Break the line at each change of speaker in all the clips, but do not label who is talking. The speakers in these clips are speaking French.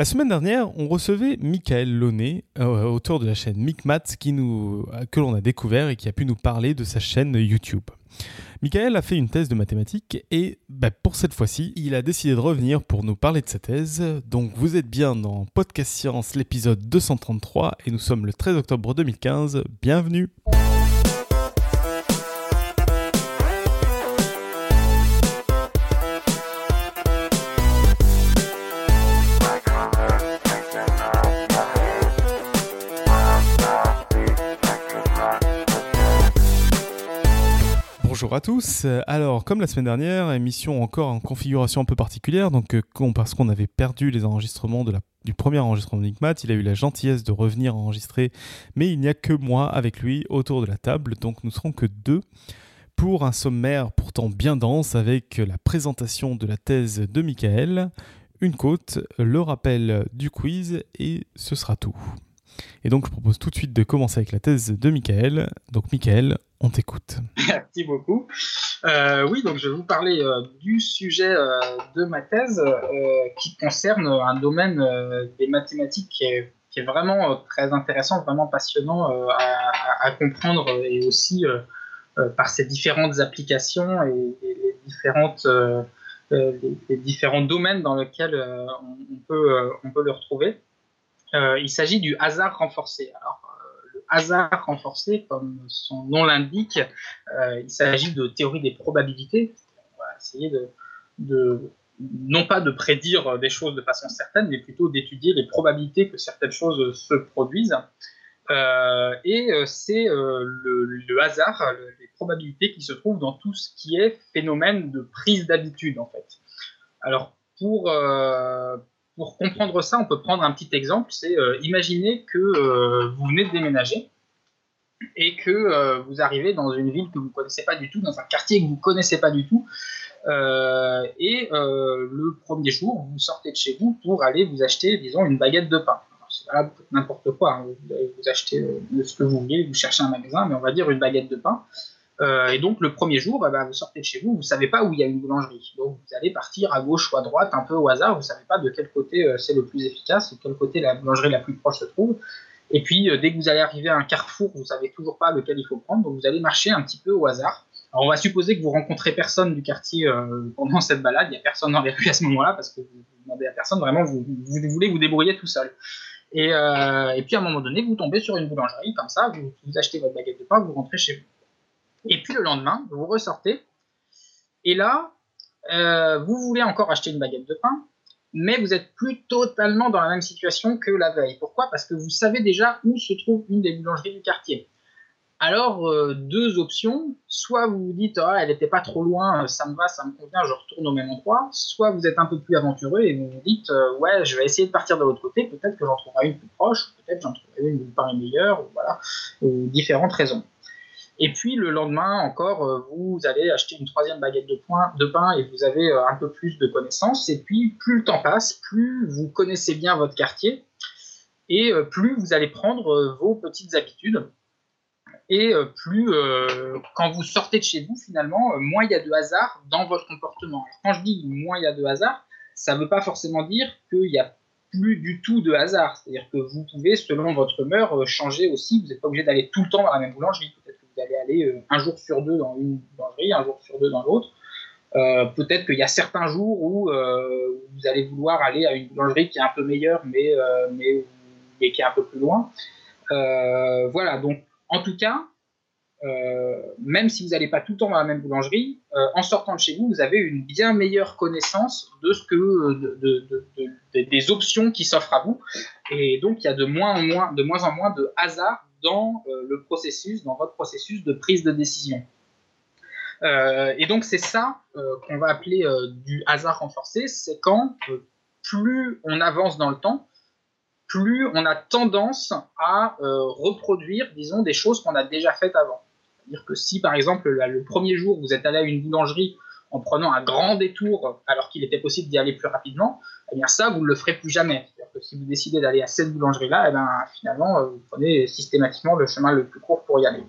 La semaine dernière, on recevait Michael Launay, euh, auteur de la chaîne MicMat, que l'on a découvert et qui a pu nous parler de sa chaîne YouTube. Michael a fait une thèse de mathématiques et bah, pour cette fois-ci, il a décidé de revenir pour nous parler de sa thèse. Donc vous êtes bien dans Podcast Science, l'épisode 233 et nous sommes le 13 octobre 2015. Bienvenue! Bonjour à tous. Alors, comme la semaine dernière, émission encore en configuration un peu particulière, donc euh, parce qu'on avait perdu les enregistrements du premier enregistrement de Nickmat, il a eu la gentillesse de revenir enregistrer, mais il n'y a que moi avec lui autour de la table, donc nous serons que deux pour un sommaire pourtant bien dense avec la présentation de la thèse de Michael, une côte, le rappel du quiz et ce sera tout. Et donc je propose tout de suite de commencer avec la thèse de Michael. Donc Michael, on t'écoute.
Merci beaucoup. Euh, oui, donc je vais vous parler euh, du sujet euh, de ma thèse qui concerne un domaine des mathématiques qui est, vraiment très intéressant, vraiment passionnant à, comprendre et aussi par ses différentes applications et, les, différents domaines dans lesquels on peut le retrouver. Il s'agit du hasard renforcé. Alors, hasard renforcé, comme son nom l'indique. Euh, il s'agit de théorie des probabilités. On va essayer de, non pas de prédire des choses de façon certaine, mais plutôt d'étudier les probabilités que certaines choses se produisent. Euh, et euh, c'est le, hasard, les probabilités qui se trouvent dans tout ce qui est phénomène de prise d'habitude, en fait. Alors, pour comprendre ça, on peut prendre un petit exemple. C'est euh, imaginer que euh, vous venez de déménager et que euh, vous arrivez dans une ville que vous ne connaissez pas du tout, dans un quartier que vous ne connaissez pas du tout. et le premier jour, vous sortez de chez vous pour aller vous acheter, disons, une baguette de pain. C'est n'importe quoi. Hein. Vous, vous achetez ce que vous voulez, vous cherchez un magasin, mais on va dire une baguette de pain. Euh, et donc le premier jour, eh ben, vous sortez de chez vous, vous ne savez pas où il y a une boulangerie. Donc vous allez partir à gauche ou à droite, un peu au hasard, vous ne savez pas de quel côté euh, c'est le plus efficace, de quel côté la boulangerie la plus proche se trouve. Et puis euh, dès que vous allez arriver à un carrefour, vous savez toujours pas lequel il faut prendre, donc vous allez marcher un petit peu au hasard. Alors on va supposer que vous rencontrez personne du quartier pendant cette balade, il n'y a personne dans les rues à ce moment-là, parce que vous demandez à personne, vraiment vous, voulez vous débrouiller tout seul. Et, et, puis à un moment donné, vous tombez sur une boulangerie, comme ça, vous, vous achetez votre baguette de pain, vous rentrez chez vous. Et puis le lendemain, vous ressortez. Et là, euh, vous voulez encore acheter une baguette de pain, mais vous n'êtes plus totalement dans la même situation que la veille. Pourquoi? Parce que vous savez déjà où se trouve une des boulangeries du quartier. Alors, euh, deux options. Soit vous vous dites, ah, elle n'était pas trop loin, ça me va, ça me convient, je retourne au même endroit. Soit vous êtes un peu plus aventureux et vous vous dites, euh, ouais, je vais essayer de partir de l'autre côté, peut-être que j'en trouverai une plus proche, peut-être j'en trouverai une qui me paraît meilleure, voilà, ou différentes raisons. Et puis le lendemain encore, euh, vous allez acheter une troisième baguette de, de pain et vous avez euh, un peu plus de connaissances. Et puis plus le temps passe, plus vous connaissez bien votre quartier et euh, plus vous allez prendre vos petites habitudes. Et plus, quand vous sortez de chez vous, finalement, moins il y a de hasard dans votre comportement. quand je dis moins il y a de hasard, ça ne veut pas forcément dire qu'il n'y a plus du tout de hasard. C'est-à-dire que vous pouvez, selon votre humeur, changer aussi. Vous n'êtes pas obligé d'aller tout le temps dans la même boulangerie. Allez aller euh, un jour sur deux dans une boulangerie, un jour sur deux dans l'autre. Euh, peut-être qu'il y a certains jours où euh, vous allez vouloir aller à une boulangerie qui est un peu meilleure, mais, mais, qui est un peu plus loin. voilà, donc en tout cas, même si vous n'allez pas tout le temps dans la même boulangerie, en sortant de chez vous, vous avez une bien meilleure connaissance de ce que des options qui s'offrent à vous, et donc il y a de moins en moins, de moins en moins de hasard dans euh, le processus, dans votre processus de prise de décision. Euh, et donc c'est ça euh, qu'on va appeler du hasard renforcé, c'est quand plus on avance dans le temps, plus on a tendance à reproduire, disons, des choses qu'on a déjà faites avant. C'est-à-dire que si, par exemple, le premier jour, vous êtes allé à une boulangerie en prenant un grand détour alors qu'il était possible d'y aller plus rapidement, eh bien ça, vous ne le ferez plus jamais si vous décidez d'aller à cette boulangerie-là, eh ben, finalement, euh, vous prenez systématiquement le chemin le plus court pour y aller.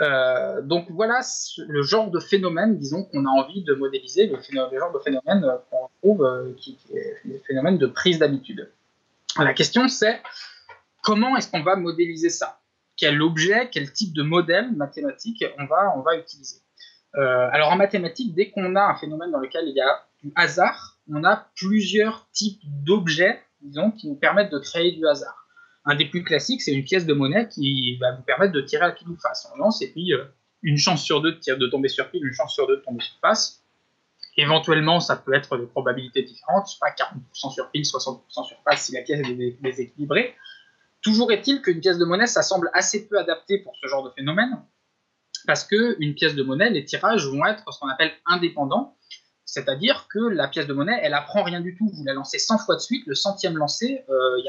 Euh, donc voilà le genre de phénomène, disons, qu'on a envie de modéliser, le, genre de phénomène euh, qu'on trouve, qui, est le phénomène de prise d'habitude. La question c'est comment est-ce qu'on va modéliser ça? Quel objet, quel type de modèle mathématique on va, on va utiliser? Alors en mathématiques, dès qu'on a un phénomène dans lequel il y a du hasard, on a plusieurs types d'objets, disons, qui nous permettent de créer du hasard. Un des plus classiques, c'est une pièce de monnaie qui va vous permettre de tirer à pile ou face. On lance et puis euh, une chance sur deux de, tomber sur pile, une chance sur deux de tomber sur face. Éventuellement, ça peut être de probabilités différentes, je sais pas, 40% sur pile, 60% sur face si la pièce est déséquilibrée. Toujours est-il qu'une pièce de monnaie, ça semble assez peu adapté pour ce genre de phénomène, parce qu'une pièce de monnaie, les tirages vont être ce qu'on appelle indépendants, c'est-à-dire que la pièce de monnaie, elle apprend rien du tout. Vous la lancez 100 fois de suite, le centième lancé, euh,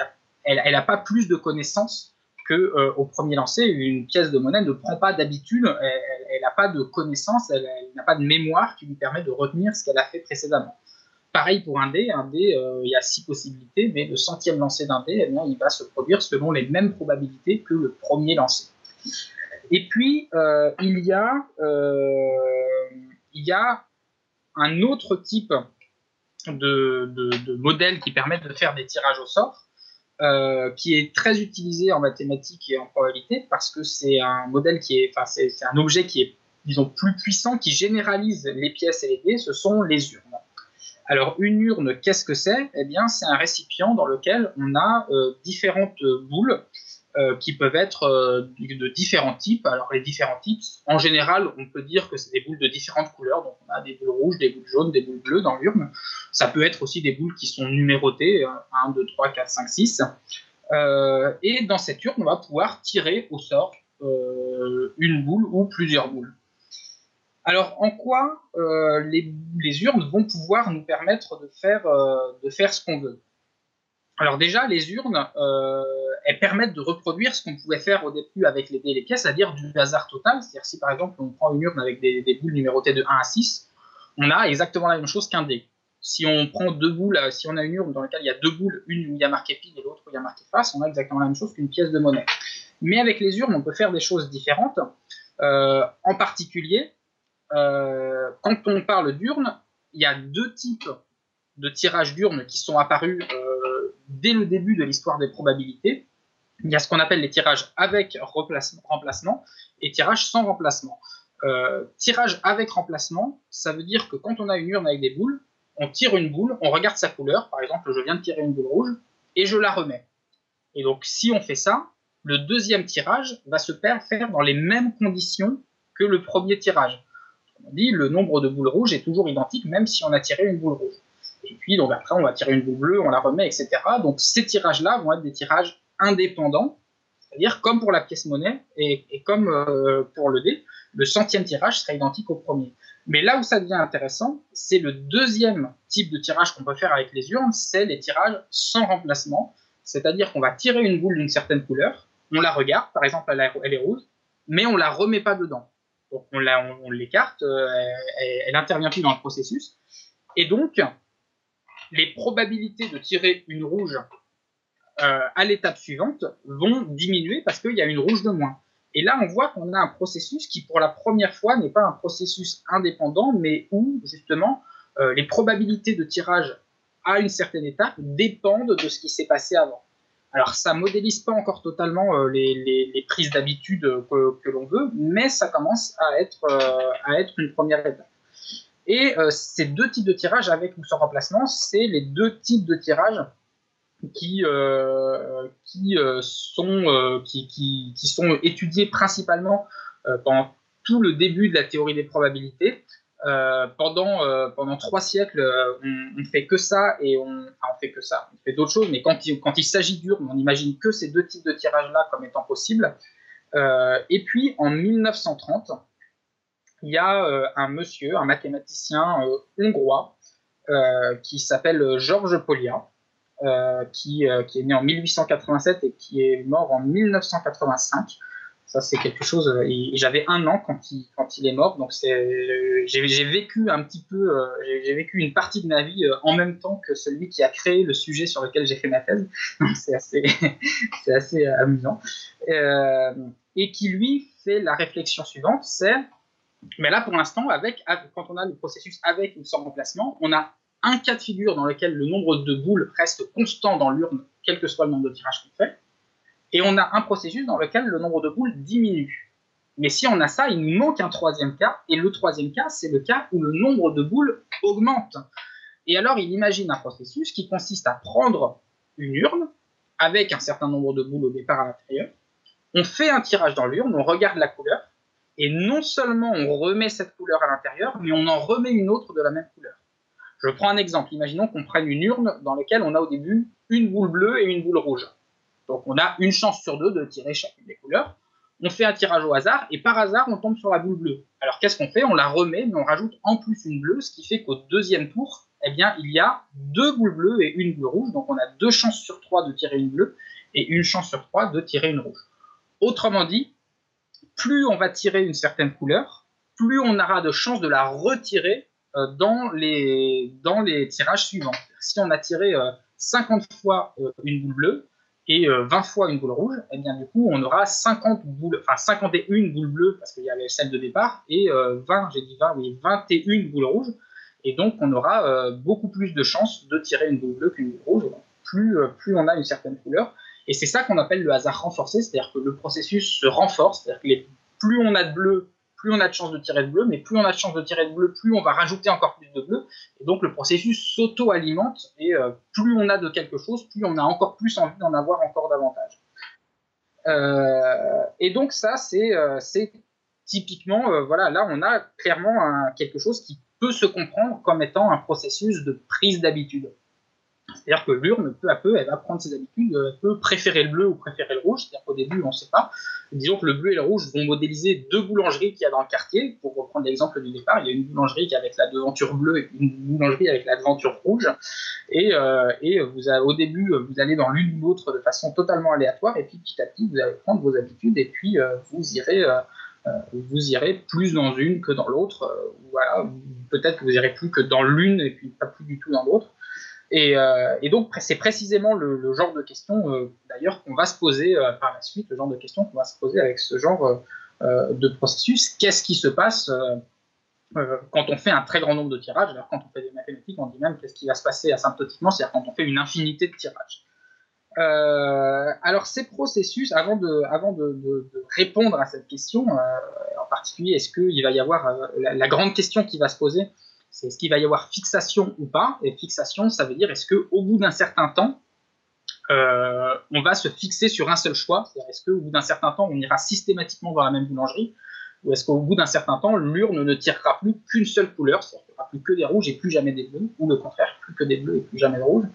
elle n'a pas plus de connaissances qu'au euh, premier lancer. Une pièce de monnaie ne prend pas d'habitude, elle n'a pas de connaissances, elle, n'a pas de mémoire qui lui permet de retenir ce qu'elle a fait précédemment. Pareil pour un dé, un dé, euh, il y a six possibilités, mais le centième lancer d'un dé, eh bien, il va se produire selon les mêmes probabilités que le premier lancer. Et puis, il y a un autre type de, modèle qui permet de faire des tirages au sort, euh, qui est très utilisé en mathématiques et en probabilité parce que c'est un modèle qui est, enfin c'est un objet qui est, disons, plus puissant, qui généralise les pièces et les dés, ce sont les urnes. Alors une urne, qu'est-ce que c'est? Eh bien, c'est un récipient dans lequel on a euh, différentes boules euh, qui peuvent être euh, de différents types. Alors les différents types, en général, on peut dire que c'est des boules de différentes couleurs. Donc on a des boules rouges, des boules jaunes, des boules bleues dans l'urne. Ça peut être aussi des boules qui sont numérotées, 1, 2, 3, 4, 5, 6. et dans cette urne, on va pouvoir tirer au sort euh, une boule ou plusieurs boules. Alors en quoi les, urnes vont pouvoir nous permettre de faire ce qu'on veut? Alors déjà, les urnes, euh, elles permettent de reproduire ce qu'on pouvait faire au début avec les dés et les pièces, c'est-à-dire du hasard total. C'est-à-dire si par exemple on prend une urne avec des, boules numérotées de 1 à 6, on a exactement la même chose qu'un dé. Si on prend deux boules, euh, si on a une urne dans laquelle il y a deux boules, une où il y a marqué pile et l'autre où il y a marqué face, on a exactement la même chose qu'une pièce de monnaie. Mais avec les urnes, on peut faire des choses différentes. Euh, en particulier, quand on parle d'urnes, il y a deux types de tirages d'urnes qui sont apparus dès le début de l'histoire des probabilités, il y a ce qu'on appelle les tirages avec remplacement et tirages sans remplacement. Euh, tirage avec remplacement, ça veut dire que quand on a une urne avec des boules, on tire une boule, on regarde sa couleur, par exemple, je viens de tirer une boule rouge, et je la remets. Et donc, si on fait ça, le deuxième tirage va se faire dans les mêmes conditions que le premier tirage. On dit, le nombre de boules rouges est toujours identique, même si on a tiré une boule rouge. Et puis, donc après, on va tirer une boule bleue, on la remet, etc. Donc, ces tirages-là vont être des tirages indépendants, c'est-à-dire comme pour la pièce monnaie et, comme euh, pour le dé, le centième tirage sera identique au premier. Mais là où ça devient intéressant, c'est le deuxième type de tirage qu'on peut faire avec les urnes, c'est les tirages sans remplacement. C'est-à-dire qu'on va tirer une boule d'une certaine couleur, on la regarde, par exemple elle est rouge, mais on la remet pas dedans. Donc on, l'écarte, euh, elle, elle intervient plus dans le processus. Et donc, les probabilités de tirer une rouge euh, à l'étape suivante vont diminuer parce qu'il y a une rouge de moins. Et là, on voit qu'on a un processus qui, pour la première fois, n'est pas un processus indépendant, mais où, justement, euh, les probabilités de tirage à une certaine étape dépendent de ce qui s'est passé avant. Alors, ça modélise pas encore totalement euh, les, prises d'habitude que, l'on veut, mais ça commence à être, à être une première étape. Et euh, ces deux types de tirages, avec ou sans remplacement, c'est les deux types de tirages qui, euh, qui, euh, sont, qui, qui, sont étudiés principalement pendant tout le début de la théorie des probabilités. pendant, pendant trois siècles, on, ne fait que ça et on, enfin, on fait que ça. On fait d'autres choses, mais quand il, quand il s'agit d'urnes, on imagine que ces deux types de tirages-là comme étant possibles. et puis en 1930, il y a euh, un monsieur, un mathématicien euh, hongrois, euh, qui s'appelle Georges Polia, qui, est né en 1887 et qui est mort en 1985. Ça, c'est quelque chose. J'avais un an quand il, est mort, donc j'ai vécu un petit peu, j'ai vécu une partie de ma vie en même temps que celui qui a créé le sujet sur lequel j'ai fait ma thèse. C'est assez amusant. et qui lui fait la réflexion suivante, c'est mais là, pour l'instant, avec, quand on a le processus avec ou sans remplacement, on a un cas de figure dans lequel le nombre de boules reste constant dans l'urne, quel que soit le nombre de tirages qu'on fait. Et on a un processus dans lequel le nombre de boules diminue. Mais si on a ça, il nous manque un troisième cas. Et le troisième cas, c'est le cas où le nombre de boules augmente. Et alors, il imagine un processus qui consiste à prendre une urne avec un certain nombre de boules au départ à l'intérieur. On fait un tirage dans l'urne, on regarde la couleur, et non seulement on remet cette couleur à l'intérieur, mais on en remet une autre de la même couleur. Je prends un exemple. Imaginons qu'on prenne une urne dans laquelle on a au début une boule bleue et une boule rouge. Donc on a une chance sur deux de tirer chacune des couleurs. On fait un tirage au hasard et par hasard on tombe sur la boule bleue. Alors qu'est-ce qu'on fait? On la remet mais on rajoute en plus une bleue, ce qui fait qu'au deuxième tour, eh bien il y a deux boules bleues et une boule rouge. Donc on a deux chances sur trois de tirer une bleue et une chance sur trois de tirer une rouge. Autrement dit, plus on va tirer une certaine couleur, plus on aura de chances de la retirer euh, dans, les, dans les tirages suivants. Si on a tiré 50 euh, fois euh, une boule bleue et 20 fois une boule rouge, et eh bien du coup on aura 50 boules, enfin 51 boules bleues parce qu'il y avait celle de départ et 20, j'ai dit 20, oui, 21 boules rouges. Et donc on aura beaucoup plus de chances de tirer une boule bleue qu'une boule rouge. plus, plus on a une certaine couleur. Et c'est ça qu'on appelle le hasard renforcé, c'est-à-dire que le processus se renforce, c'est-à-dire que plus on a de bleu, plus on a de chances de tirer de bleu, mais plus on a de chances de tirer de bleu, plus on va rajouter encore plus de bleu. Et donc le processus s'auto-alimente, et euh, plus on a de quelque chose, plus on a encore plus envie d'en avoir encore davantage. Euh, et donc ça, c'est euh, typiquement, voilà, là on a clairement quelque chose qui peut se comprendre comme étant un processus de prise d'habitude. C'est-à-dire que l'urne, peu à peu, elle va prendre ses habitudes, elle peut préférer le bleu ou préférer le rouge. C'est-à-dire qu'au début, on ne sait pas. Disons que le bleu et le rouge vont modéliser deux boulangeries qu'il y a dans le quartier. Pour reprendre l'exemple du départ, il y a une boulangerie qui avec la devanture bleue et une boulangerie avec la devanture rouge. Et, euh, et vous au début, vous allez dans l'une ou l'autre de façon totalement aléatoire. Et puis petit à petit, vous allez prendre vos habitudes et puis euh, vous irez. Euh, vous irez plus dans une que dans l'autre. voilà, peut-être que vous irez plus que dans l'une et puis pas plus du tout dans l'autre. Euh, et, donc, c'est précisément le, genre de questions, euh, d'ailleurs, qu'on va se poser euh, par la suite, le genre de questions qu'on va se poser avec ce genre de processus. Qu'est-ce qui se passe quand on fait un très grand nombre de tirages? Alors, quand on fait des mathématiques, on dit même qu'est-ce qui va se passer asymptotiquement, c'est-à-dire quand on fait une infinité de tirages. alors, ces processus, avant de, avant de, répondre à cette question, en particulier, est-ce qu'il va y avoir la, grande question qui va se poser c'est est-ce qu'il va y avoir fixation ou pas. Et fixation, ça veut dire est-ce qu'au bout d'un certain temps, euh, on va se fixer sur un seul choix? C'est-à-dire est-ce qu'au bout d'un certain temps, on ira systématiquement dans la même boulangerie? Ou est-ce qu'au bout d'un certain temps, l'urne ne tirera plus qu'une seule couleur? C'est-à-dire qu'il n'y aura plus que des rouges et plus jamais des bleus. Ou le contraire, plus que des bleus et plus jamais de rouges.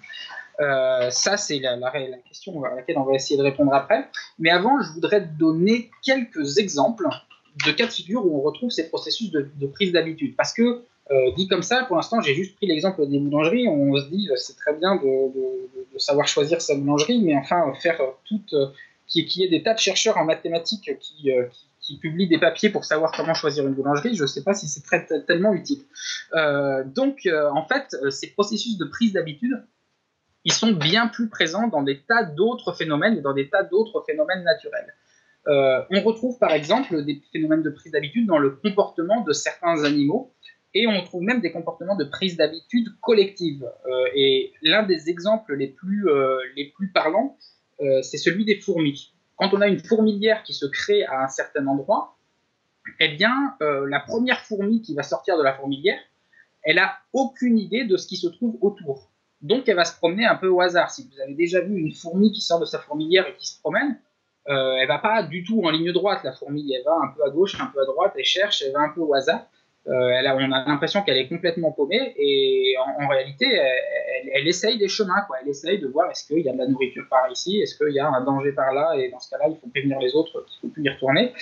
Euh, ça, c'est la, question à laquelle on va essayer de répondre après. Mais avant, je voudrais donner quelques exemples de cas de figure où on retrouve ces processus de, de prise d'habitude. Parce que euh, dit comme ça, pour l'instant, j'ai juste pris l'exemple des boulangeries. On se dit, euh, c'est très bien de, savoir choisir sa boulangerie, mais enfin, faire toute. Euh, qu'il y ait des tas de chercheurs en mathématiques qui, qui, publient des papiers pour savoir comment choisir une boulangerie, je ne sais pas si c'est tellement utile. donc, en fait, ces processus de prise d'habitude, ils sont bien plus présents dans des tas d'autres phénomènes et dans des tas d'autres phénomènes naturels. on retrouve par exemple des phénomènes de prise d'habitude dans le comportement de certains animaux et on trouve même des comportements de prise d'habitude collective. Euh, et l'un des exemples les plus, euh, les plus parlants, euh, c'est celui des fourmis. Quand on a une fourmilière qui se crée à un certain endroit, eh bien, la première fourmi qui va sortir de la fourmilière, elle a aucune idée de ce qui se trouve autour. Donc, elle va se promener un peu au hasard. Si vous avez déjà vu une fourmi qui sort de sa fourmilière et qui se promène, elle va pas du tout en ligne droite, la fourmi. Elle va un peu à gauche, un peu à droite, elle cherche, elle va un peu au hasard. Euh, elle a, on a l'impression qu'elle est complètement paumée et en, réalité, elle, essaye des chemins. Quoi. Elle essaye de voir est-ce qu'il y a de la nourriture par ici, est-ce qu'il y a un danger par là, et dans ce cas-là, il faut prévenir les autres qu'il ne faut plus y retourner.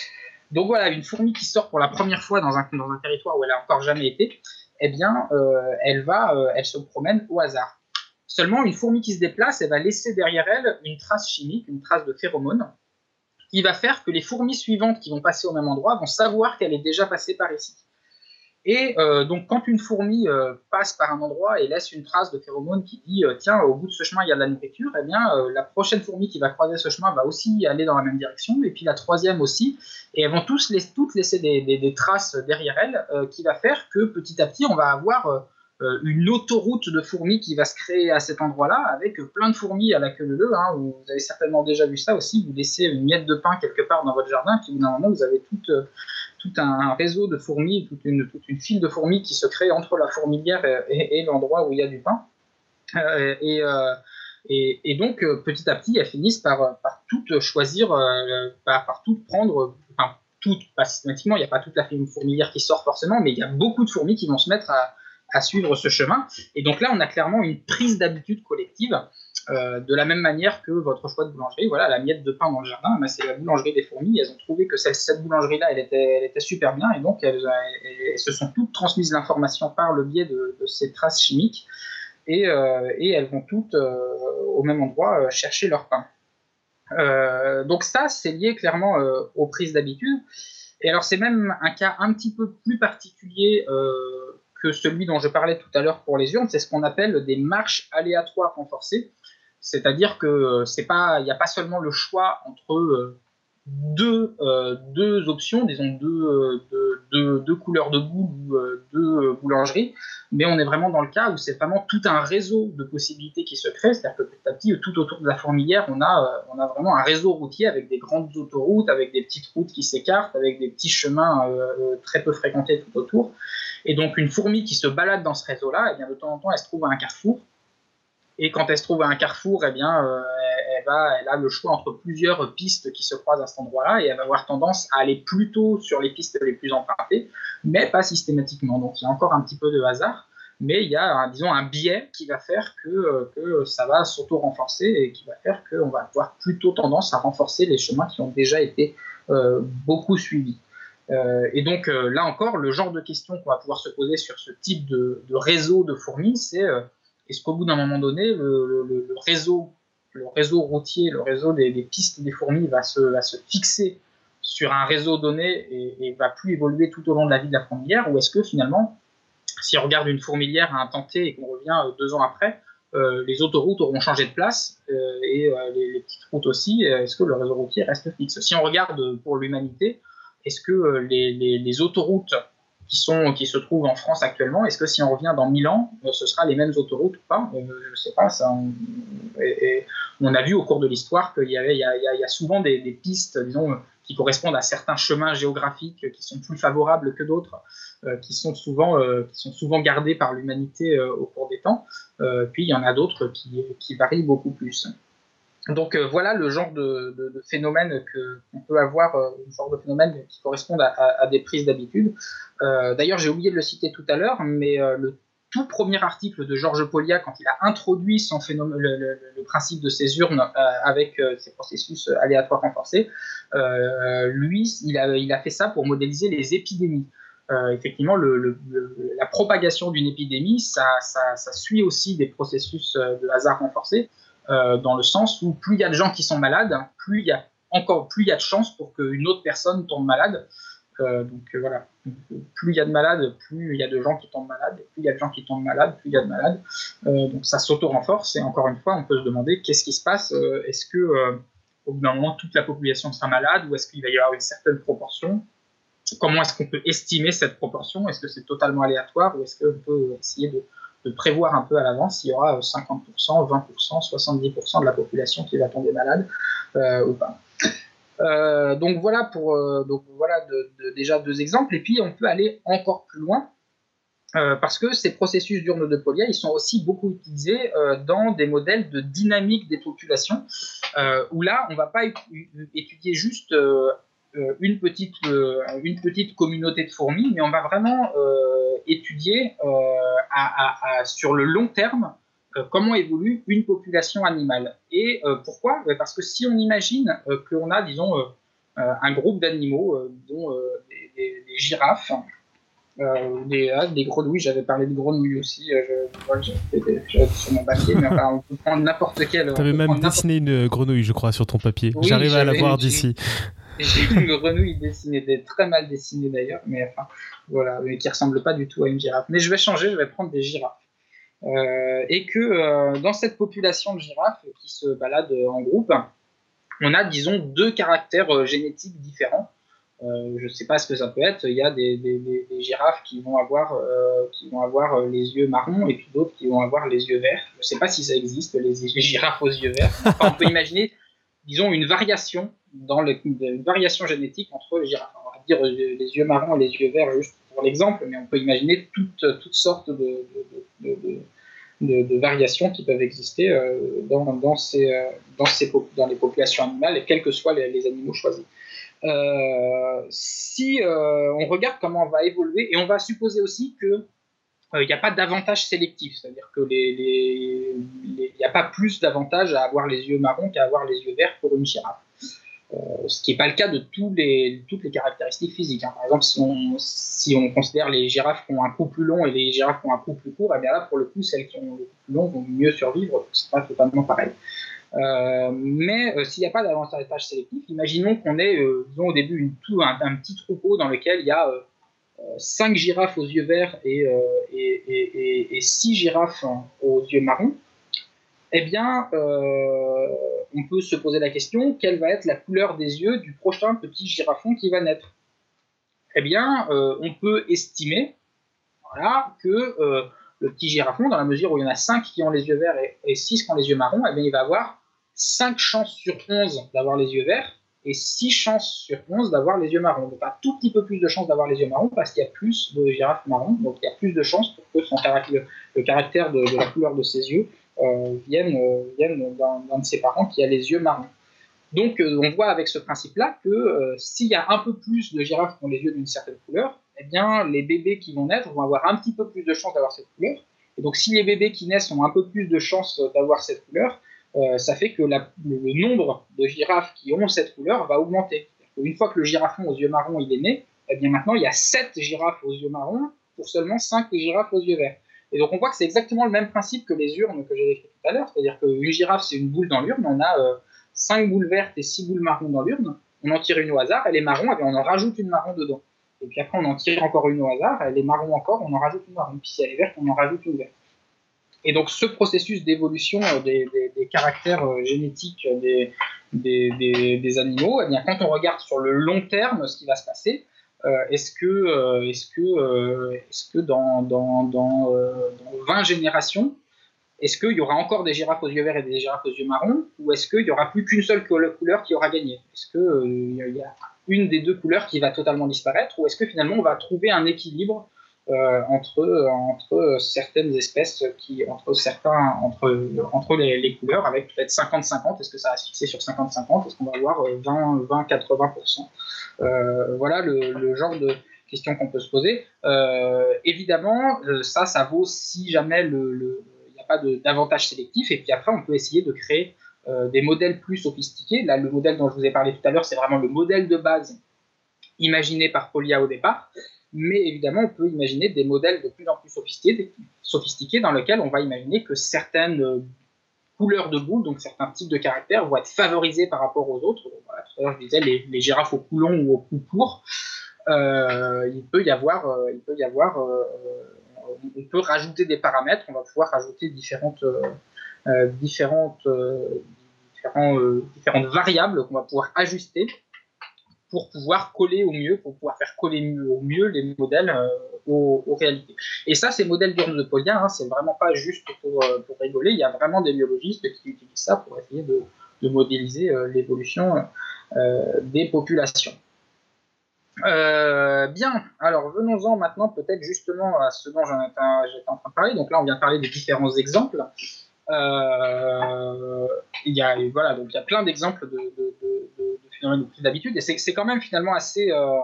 Donc voilà, une fourmi qui sort pour la première fois dans un, territoire où elle a encore jamais été, eh bien, euh, elle va, euh, elle se promène au hasard. Seulement, une fourmi qui se déplace, elle va laisser derrière elle une trace chimique, une trace de phéromone, qui va faire que les fourmis suivantes qui vont passer au même endroit vont savoir qu'elle est déjà passée par ici. Et euh, donc, quand une fourmi euh, passe par un endroit et laisse une trace de phéromone qui dit euh, tiens, au bout de ce chemin, il y a de la nourriture, eh bien, la prochaine fourmi qui va croiser ce chemin va aussi aller dans la même direction, et puis la troisième aussi, et elles vont tous toutes laisser des, des, traces derrière elles, qui va faire que petit à petit, on va avoir euh, une autoroute de fourmis qui va se créer à cet endroit-là, avec plein de fourmis à la queue leu. Hein, vous avez certainement déjà vu ça aussi. Vous laissez une miette de pain quelque part dans votre jardin, puis normalement vous avez tout, euh, tout un réseau de fourmis, toute une, toute une, file de fourmis qui se crée entre la fourmilière et, l'endroit où il y a du pain. Euh, et, et, donc, petit à petit, elles finissent par, par toutes choisir, par, toutes prendre, enfin, toutes, pas systématiquement, il n'y a pas toute la fourmilière qui sort forcément, mais il y a beaucoup de fourmis qui vont se mettre à suivre ce chemin. Et donc là, on a clairement une prise d'habitude collective, euh, de la même manière que votre choix de boulangerie. Voilà, la miette de pain dans le jardin, bah, c'est la boulangerie des fourmis. Elles ont trouvé que cette, boulangerie-là, elle était, super bien, et donc elles, se sont toutes transmises l'information par le biais de, ces traces chimiques, et, euh, elles vont toutes euh, au même endroit chercher leur pain. donc ça, c'est lié clairement aux prises d'habitude. Et alors c'est même un cas un petit peu plus particulier que celui dont je parlais tout à l'heure pour les urnes, c'est ce qu'on appelle des marches aléatoires renforcées. C'est-à-dire que euh, c'est pas, il n'y a pas seulement le choix entre euh, deux, euh, deux options, disons deux, deux, deux, couleurs de boule ou deux boulangeries, mais on est vraiment dans le cas où c'est vraiment tout un réseau de possibilités qui se crée. C'est-à-dire que petit à petit, tout autour de la fourmilière, on a, on a vraiment un réseau routier avec des grandes autoroutes, avec des petites routes qui s'écartent, avec des petits chemins très peu fréquentés tout autour. Et donc une fourmi qui se balade dans ce réseau-là, eh bien de temps en temps, elle se trouve à un carrefour. Et quand elle se trouve à un carrefour, eh bien, euh, elle, a le choix entre plusieurs pistes qui se croisent à cet endroit-là, et elle va avoir tendance à aller plutôt sur les pistes les plus empruntées, mais pas systématiquement. Donc il y a encore un petit peu de hasard, mais il y a, disons, un biais qui va faire que, euh, ça va s'auto-renforcer et qui va faire qu'on va avoir plutôt tendance à renforcer les chemins qui ont déjà été euh, beaucoup suivis. Et donc là encore, le genre de questions qu'on va pouvoir se poser sur ce type de, réseau de fourmis, c'est est-ce qu'au bout d'un moment donné, le, réseau, le réseau routier, le réseau des, pistes des fourmis va se, fixer sur un réseau donné et, et, va plus évoluer tout au long de la vie de la fourmilière, ou est-ce que finalement, si on regarde une fourmilière à un temps T et qu'on revient deux ans après, les autoroutes auront changé de place et les, petites routes aussi. Est-ce que le réseau routier reste fixe? Si on regarde pour l'humanité, est-ce que euh, les, autoroutes qui, sont, qui se trouvent en France actuellement, est-ce que si on revient dans 1000 ans, euh, ce sera les mêmes autoroutes ou pas? Euh, Je ne sais pas. Ça, on, a vu au cours de l'histoire qu'il y, a, souvent des, pistes, disons, qui correspondent à certains chemins géographiques qui sont plus favorables que d'autres, qui, sont souvent, qui sont souvent gardés par l'humanité au cours des temps. puis il y en a d'autres qui varient beaucoup plus. Donc euh, voilà le genre de, phénomène qu'on peut avoir, euh, le genre de phénomène qui correspondent à, des prises d'habitude. Euh, d'ailleurs, j'ai oublié de le citer tout à l'heure, mais le tout premier article de Georges Polia, quand il a introduit son phénomène, le, principe de ces urnes avec ces processus aléatoires renforcés, lui, il a, fait ça pour modéliser les épidémies. effectivement, la propagation d'une épidémie, ça, suit aussi des processus de hasard renforcés. Euh, dans le sens où plus il y a de gens qui sont malades, plus il y a encore plus il y a de chances pour qu'une autre personne tombe malade. Euh, donc euh, voilà, plus il y a de malades, plus il y a de gens qui tombent malades, plus il y a de gens qui tombent malades, plus il y a de malades. donc ça s'auto-renforce et encore une fois, on peut se demander qu'est-ce qui se passe Est-ce que au bout d'un moment toute la population sera malade ou est-ce qu'il va y avoir une certaine proportion? Comment est-ce qu'on peut estimer cette proportion? Est-ce que c'est totalement aléatoire ou est-ce qu'on peut essayer de, de prévoir un peu à l'avance s'il y aura 50%, 20%, 70% de la population qui va tomber malade euh, ou pas. Euh, donc voilà pour euh, donc voilà déjà deux exemples et puis on peut aller encore plus loin parce que ces processus d'urne de Polia ils sont aussi beaucoup utilisés dans des modèles de dynamique des populations où là on va pas étudier juste une, petite, euh, une petite communauté de fourmis, mais on va vraiment euh, étudier sur le long terme comment évolue une population animale. Et pourquoi? Ben, Parce que si on imagine qu'on a, disons, un groupe d'animaux, disons des, girafes, des, ah, des, grenouilles, j'avais parlé de grenouilles aussi, je, vois que j'avais sur mon papier, mais on peut prendre n'importe quel.
Tu avais même dessiné une grenouille, je crois, sur ton papier. J'arrive à la voir d'ici.
J'ai une grenouille dessinée, très mal dessinée d'ailleurs, mais enfin, voilà, mais qui ressemble pas du tout à une girafe. Mais je vais changer, je vais prendre des girafes. Euh, et que euh, dans cette population de girafes qui se baladent en groupe, on a, disons, deux caractères euh, génétiques différents. Je ne sais pas ce que ça peut être. Il y a des, girafes qui vont avoir, qui vont avoir les yeux marrons et puis d'autres qui vont avoir les yeux verts. Je ne sais pas si ça existe, les, girafes aux yeux verts. on peut imaginer, disons, une variation, dans une variation génétique entre les girafes. On va dire les yeux marrons et les yeux verts juste pour l'exemple, mais on peut imaginer toutes, toutes sortes de, de, variations qui peuvent exister dans, dans, ces, dans, ces, dans les populations animales, et quels que soient les animaux choisis. Euh, si euh, on regarde comment on va évoluer, et on va supposer aussi que il n'y a pas d'avantage sélectif, c'est-à-dire que les, il n'y a pas plus d'avantage à avoir les yeux marrons qu'à avoir les yeux verts pour une girafe. Euh, ce qui n'est pas le cas de toutes les caractéristiques physiques. Hein. Par exemple, si on, si on, considère les girafes qui ont un cou plus long et les girafes qui ont un cou plus court, et eh bien là, pour le coup, celles qui ont le cou plus long vont mieux survivre, c'est pas totalement pareil. Euh, mais euh, s'il n'y a pas d'avantage sélectif, imaginons qu'on ait, disons au début, tout, un, petit troupeau dans lequel il y a 5 girafes aux yeux verts et, et, et, 6 girafes aux yeux marrons. Eh bien, on peut se poser la question quelle va être la couleur des yeux du prochain petit girafon qui va naître? Eh bien, on peut estimer voilà, que le petit girafon, dans la mesure où il y en a 5 qui ont les yeux verts et, 6 qui ont les yeux marrons, eh bien, il va avoir 5 chances sur 11 d'avoir les yeux verts et 6 chances sur 11 d'avoir les yeux marrons. Donc un tout petit peu plus de chances d'avoir les yeux marrons parce qu'il y a plus de girafes marrons, donc il y a plus de chances pour que son caractère, le, caractère de, la couleur de ses yeux euh, vienne, euh, d'un de ses parents qui a les yeux marrons. Donc euh, on voit avec ce principe-là que s'il y a un peu plus de girafes qui ont les yeux d'une certaine couleur, eh bien les bébés qui vont naître vont avoir un petit peu plus de chances d'avoir cette couleur. Et donc si les bébés qui naissent ont un peu plus de chances d'avoir cette couleur, ça fait que le, nombre de girafes qui ont cette couleur va augmenter. Une fois que le girafon aux yeux marrons il est né, eh bien maintenant il y a 7 girafes aux yeux marrons pour seulement 5 girafes aux yeux verts. Et donc on voit que c'est exactement le même principe que les urnes que j'ai décrit tout à l'heure, c'est-à-dire qu'une girafe c'est une boule dans l'urne, on a euh, 5 boules vertes et 6 boules marrons dans l'urne, on en tire une au hasard, elle est marron, et eh on en rajoute une marron dedans. Et puis après on en tire encore une au hasard, elle est marron encore, on en rajoute une marron. Puis si elle est verte, on en rajoute une verte. Et donc ce processus d'évolution euh, des, caractères euh, génétiques des, des, animaux, eh bien, quand on regarde sur le long terme ce qui va se passer, euh, est-ce que, est-ce que, est-ce que dans, dans, dans, 20 générations, est-ce qu'il y aura encore des girafes aux yeux verts et des girafes aux yeux marrons, ou est-ce qu'il n'y aura plus qu'une seule couleur qui aura gagné? Est-ce qu'il y a une des deux couleurs qui va totalement disparaître, ou est-ce que finalement on va trouver un équilibre euh, entre, entre certaines espèces, qui, entre, certains, entre, entre les, couleurs, avec peut-être 50-50. Est-ce que ça va se fixer sur 50-50 Est-ce qu'on va avoir 20-80% euh, Voilà le, genre de questions qu'on peut se poser. Euh, évidemment, ça, ça vaut si jamais le, il n'y a pas d'avantage sélectif. Et puis après, on peut essayer de créer des modèles plus sophistiqués. Là, le modèle dont je vous ai parlé tout à l'heure, c'est vraiment le modèle de base imaginé par Polia au départ mais évidemment, on peut imaginer des modèles de plus en plus sophistiqués, dans lesquels on va imaginer que certaines euh, couleurs de boules, donc certains types de caractères, vont être favorisés par rapport aux autres. Tout à l'heure, je disais les, girafes au cou long ou au cou court. Euh, il peut y avoir, euh, il peut y avoir, on peut rajouter des paramètres. On va pouvoir rajouter différentes, différentes, différentes variables qu'on va pouvoir ajuster pour pouvoir coller au mieux, pour pouvoir faire coller au mieux les modèles euh, aux, réalités. Et ça, ces modèles d'urne de Polien, hein, c'est vraiment pas juste pour, euh, pour, rigoler. Il y a vraiment des biologistes qui utilisent ça pour essayer de, modéliser euh, l'évolution des populations. bien, alors venons-en maintenant peut-être justement à ce dont j'étais en train de parler. Donc là, on vient de parler des différents exemples. il y a voilà, donc il y a plein d'exemples de, de, d'habitude. Et c'est quand même finalement assez, euh,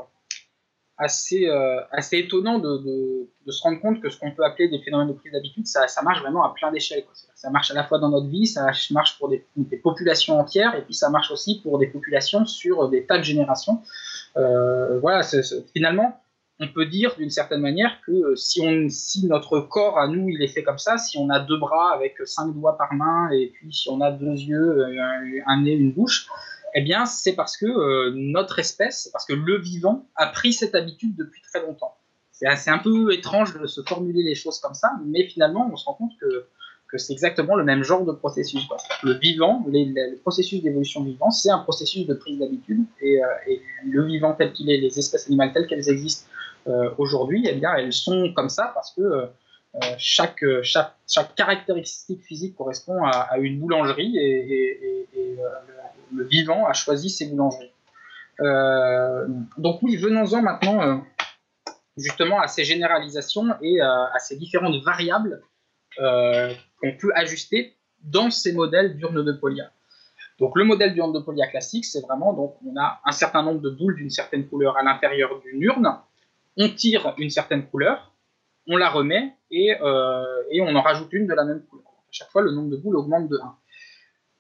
assez, euh, assez étonnant de, se rendre compte que ce qu'on peut appeler des phénomènes de prise d'habitude, ça, marche vraiment à plein d'échelles. Ça marche à la fois dans notre vie, ça marche pour des, populations entières, et puis ça marche aussi pour des populations sur des tas de générations. Euh, voilà, finalement, on peut dire d'une certaine manière que si, on, si notre corps à nous il est fait comme ça, si on a deux bras avec cinq doigts par main et puis si on a deux yeux, un nez, une bouche, eh bien, c'est parce que euh, notre espèce, parce que le vivant a pris cette habitude depuis très longtemps. C'est un peu étrange de se formuler les choses comme ça, mais finalement, on se rend compte que c'est exactement le même genre de processus. Le vivant, le processus d'évolution vivant, c'est un processus de prise d'habitude, et, le vivant tel qu'il est, les espèces animales telles qu'elles existent aujourd'hui, eh bien, elles sont comme ça parce que chaque, caractéristique physique correspond à, une boulangerie et, vivant a choisi ses boulangeries. donc oui, venons-en maintenant justement à ces généralisations et euh, à ces différentes variables euh, qu'on peut ajuster dans ces modèles d'urne de Polia. Donc le modèle d'urne de Polia classique, c'est vraiment donc on a un certain nombre de boules d'une certaine couleur à l'intérieur d'une urne, on tire une certaine couleur, on la remet et, euh, et, on en rajoute une de la même couleur. À chaque fois, le nombre de boules augmente de 1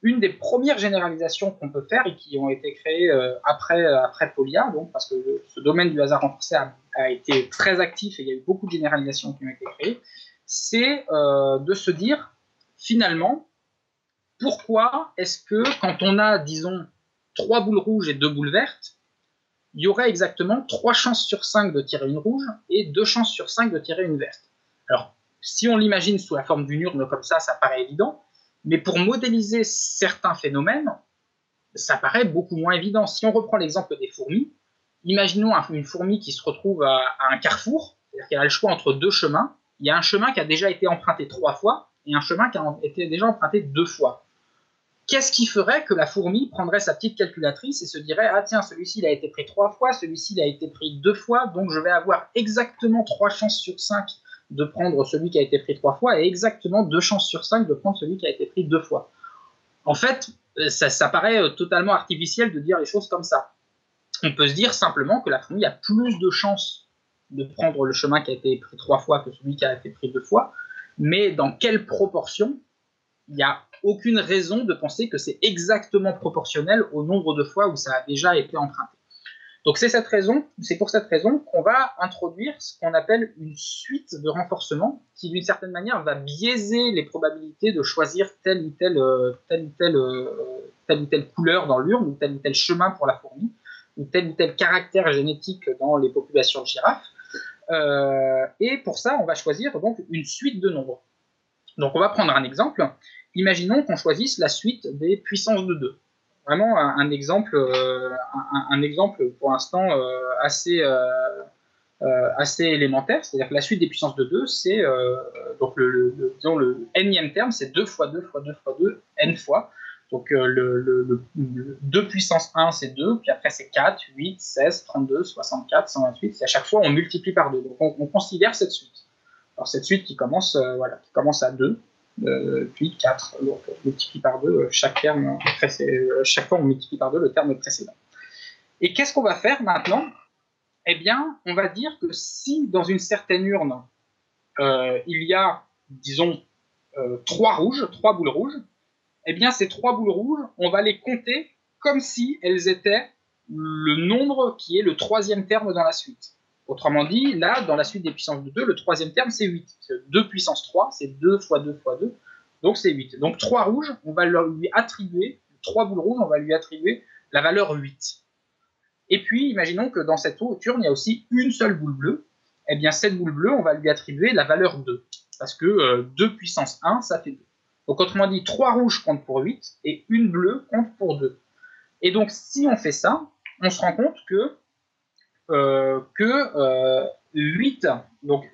une des premières généralisations qu'on peut faire et qui ont été créées euh, après, euh, après Polia, donc, parce que ce domaine du hasard renforcé a, été très actif et il y a eu beaucoup de généralisations qui ont été créées, c'est euh, de se dire finalement pourquoi est-ce que quand on a, disons, trois boules rouges et deux boules vertes, il y aurait exactement trois chances sur cinq de tirer une rouge et deux chances sur cinq de tirer une verte? Alors, si on l'imagine sous la forme d'une urne comme ça, ça paraît évident, mais pour modéliser certains phénomènes, ça paraît beaucoup moins évident. Si on reprend l'exemple des fourmis, imaginons une fourmi qui se retrouve à, un carrefour, c'est-à-dire qu'elle a le choix entre deux chemins. Il y a un chemin qui a déjà été emprunté trois fois et un chemin qui a été déjà emprunté deux fois. Qu'est-ce qui ferait que la fourmi prendrait sa petite calculatrice et se dirait Ah tiens, celui-ci a été pris trois fois, celui-ci a été pris deux fois, donc je vais avoir exactement trois chances sur cinq de prendre celui qui a été pris trois fois et exactement deux chances sur cinq de prendre celui qui a été pris deux fois. En fait, euh, ça, paraît euh, totalement artificiel de dire les choses comme ça. On peut se dire simplement que la fourmi a plus de chances de prendre le chemin qui a été pris trois fois que celui qui a été pris deux fois, mais dans quelle proportion Il n'y a aucune raison de penser que c'est exactement proportionnel au nombre de fois où ça a déjà été emprunté. Donc c'est pour cette raison qu'on va introduire ce qu'on appelle une suite de renforcement qui d'une certaine manière va biaiser les probabilités de choisir telle ou telle, euh, euh, telle, ou telle couleur dans l'urne ou tel ou tel chemin pour la fourmi ou tel ou tel caractère génétique dans les populations de girafes. Euh, et pour ça, on va choisir donc une suite de nombres. Donc on va prendre un exemple. Imaginons qu'on choisisse la suite des puissances de 2 vraiment un, exemple, euh, un, exemple pour l'instant euh, assez, euh, assez élémentaire, c'est-à-dire que la suite des puissances de 2, c'est donc le, disons le terme, c'est 2 fois 2 fois 2 fois 2, n fois. Donc le, 2 puissance 1, c'est 2, puis après c'est 4, 8, 16, 32, 64, 128, et à chaque fois on multiplie par 2. Donc on, considère cette suite. Alors cette suite qui commence, voilà, qui commence à 2, puis 4. Donc on multiplie par 2 euh, chaque terme euh, chaque fois on multiplie par 2 le terme précédent. Et qu'est-ce qu'on va faire maintenant? Eh bien, on va dire que si dans une certaine urne, euh, il y a, disons, trois rouges, trois boules rouges, eh bien, ces trois boules rouges, on va les compter comme si elles étaient le nombre qui est le troisième terme dans la suite. Autrement dit, là, dans la suite des puissances de 2, le troisième terme, c'est 8. 2 puissance 3, c'est 2 fois 2 fois 2, donc c'est 8. Donc 3 rouges, on va lui attribuer, 3 boules rouges, on va lui attribuer la valeur 8. Et puis, imaginons que dans cette turne, il y a aussi une seule boule bleue. Eh bien, cette boule bleue, on va lui attribuer la valeur 2. Parce que 2 euh, puissance 1, ça fait 2. Donc, autrement dit, 3 rouges comptent pour 8 et une bleue compte pour 2. Et donc, si on fait ça, on se rend compte que que 8, euh, donc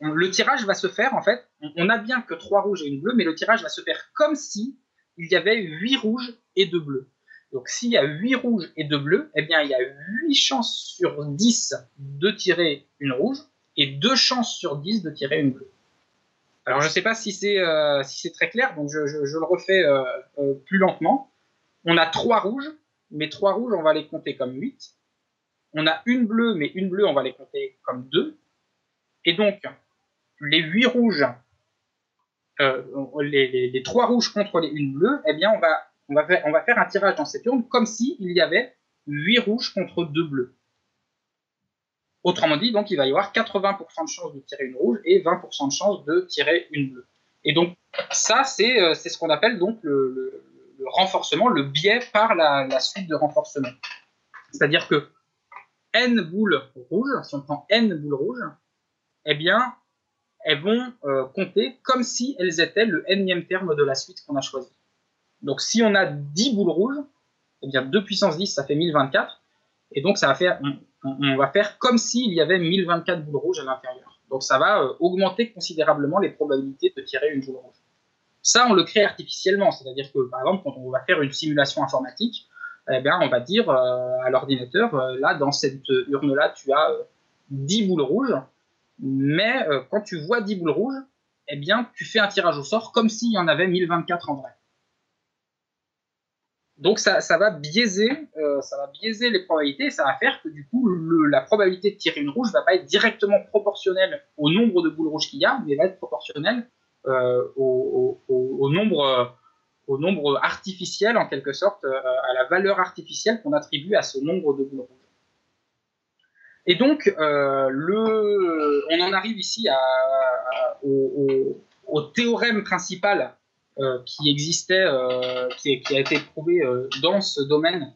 le tirage va se faire en fait, on a bien que 3 rouges et une bleue, mais le tirage va se faire comme si il y avait 8 rouges et 2 bleus. Donc s'il y a 8 rouges et 2 bleus, eh bien il y a 8 chances sur 10 de tirer une rouge et 2 chances sur 10 de tirer une bleue. Alors je ne sais pas si c'est euh, si très clair, donc je, je, le refais plus lentement. On a 3 rouges, mais 3 rouges on va les compter comme 8 on a une bleue, mais une bleue, on va les compter comme deux. Et donc, les huit rouges, euh, les, trois rouges contre les une bleue, eh bien, on va, on, va faire, on va faire un tirage dans cette urne comme s'il y avait huit rouges contre deux bleus. Autrement dit, donc, il va y avoir 80% de chances de tirer une rouge et 20% de chances de tirer une bleue. Et donc, ça, c'est euh, ce qu'on appelle donc le, renforcement, le biais par la suite de renforcement. C'est-à-dire que n boules rouges, si on prend n boules rouges, eh bien, elles vont euh, compter comme si elles étaient le nème terme de la suite qu'on a choisi. Donc si on a 10 boules rouges, eh bien 2 puissance 10, ça fait 1024. Et donc ça va faire, on, va faire comme s'il y avait 1024 boules rouges à l'intérieur. Donc ça va euh, augmenter considérablement les probabilités de tirer une boule rouge. Ça, on le crée artificiellement, c'est-à-dire que par exemple, quand on va faire une simulation informatique, eh bien, on va dire euh, à l'ordinateur, là, dans cette urne-là, tu as 10 boules rouges, mais euh, quand tu vois 10 boules rouges, eh bien, tu fais un tirage au sort comme s'il y en avait 1024 en vrai. Donc ça, va biaiser, euh, les probabilités, et ça va faire que du coup la probabilité de tirer une rouge va pas être directement proportionnelle au nombre de boules rouges qu'il y a, mais va être proportionnelle euh, au, nombre, au nombre artificiel en quelque sorte, à la valeur artificielle qu'on attribue à ce nombre de boules rouges. Et donc, euh, le, on en arrive ici à, au, théorème principal euh, qui existait, euh, qui, a été prouvé dans ce domaine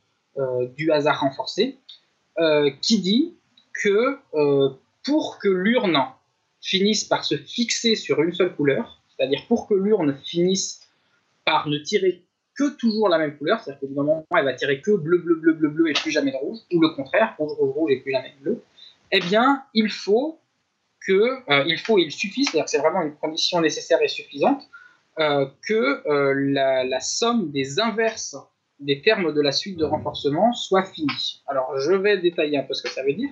du hasard renforcé, qui dit que pour que l'urne finisse par se fixer sur une seule couleur, c'est-à-dire pour que l'urne finisse par ne tirer que toujours la même couleur, c'est-à-dire qu'au bout d'un moment, elle va tirer que bleu, bleu, bleu, bleu, bleu et plus jamais de rouge, ou le contraire, rouge, rouge, et plus jamais de bleu, eh bien, il faut que, euh, il faut, il suffit, c'est-à-dire que c'est vraiment une condition nécessaire et suffisante, euh, que euh, la, la, somme des inverses des termes de la suite de renforcement soit finie. Alors, je vais détailler un peu ce que ça veut dire.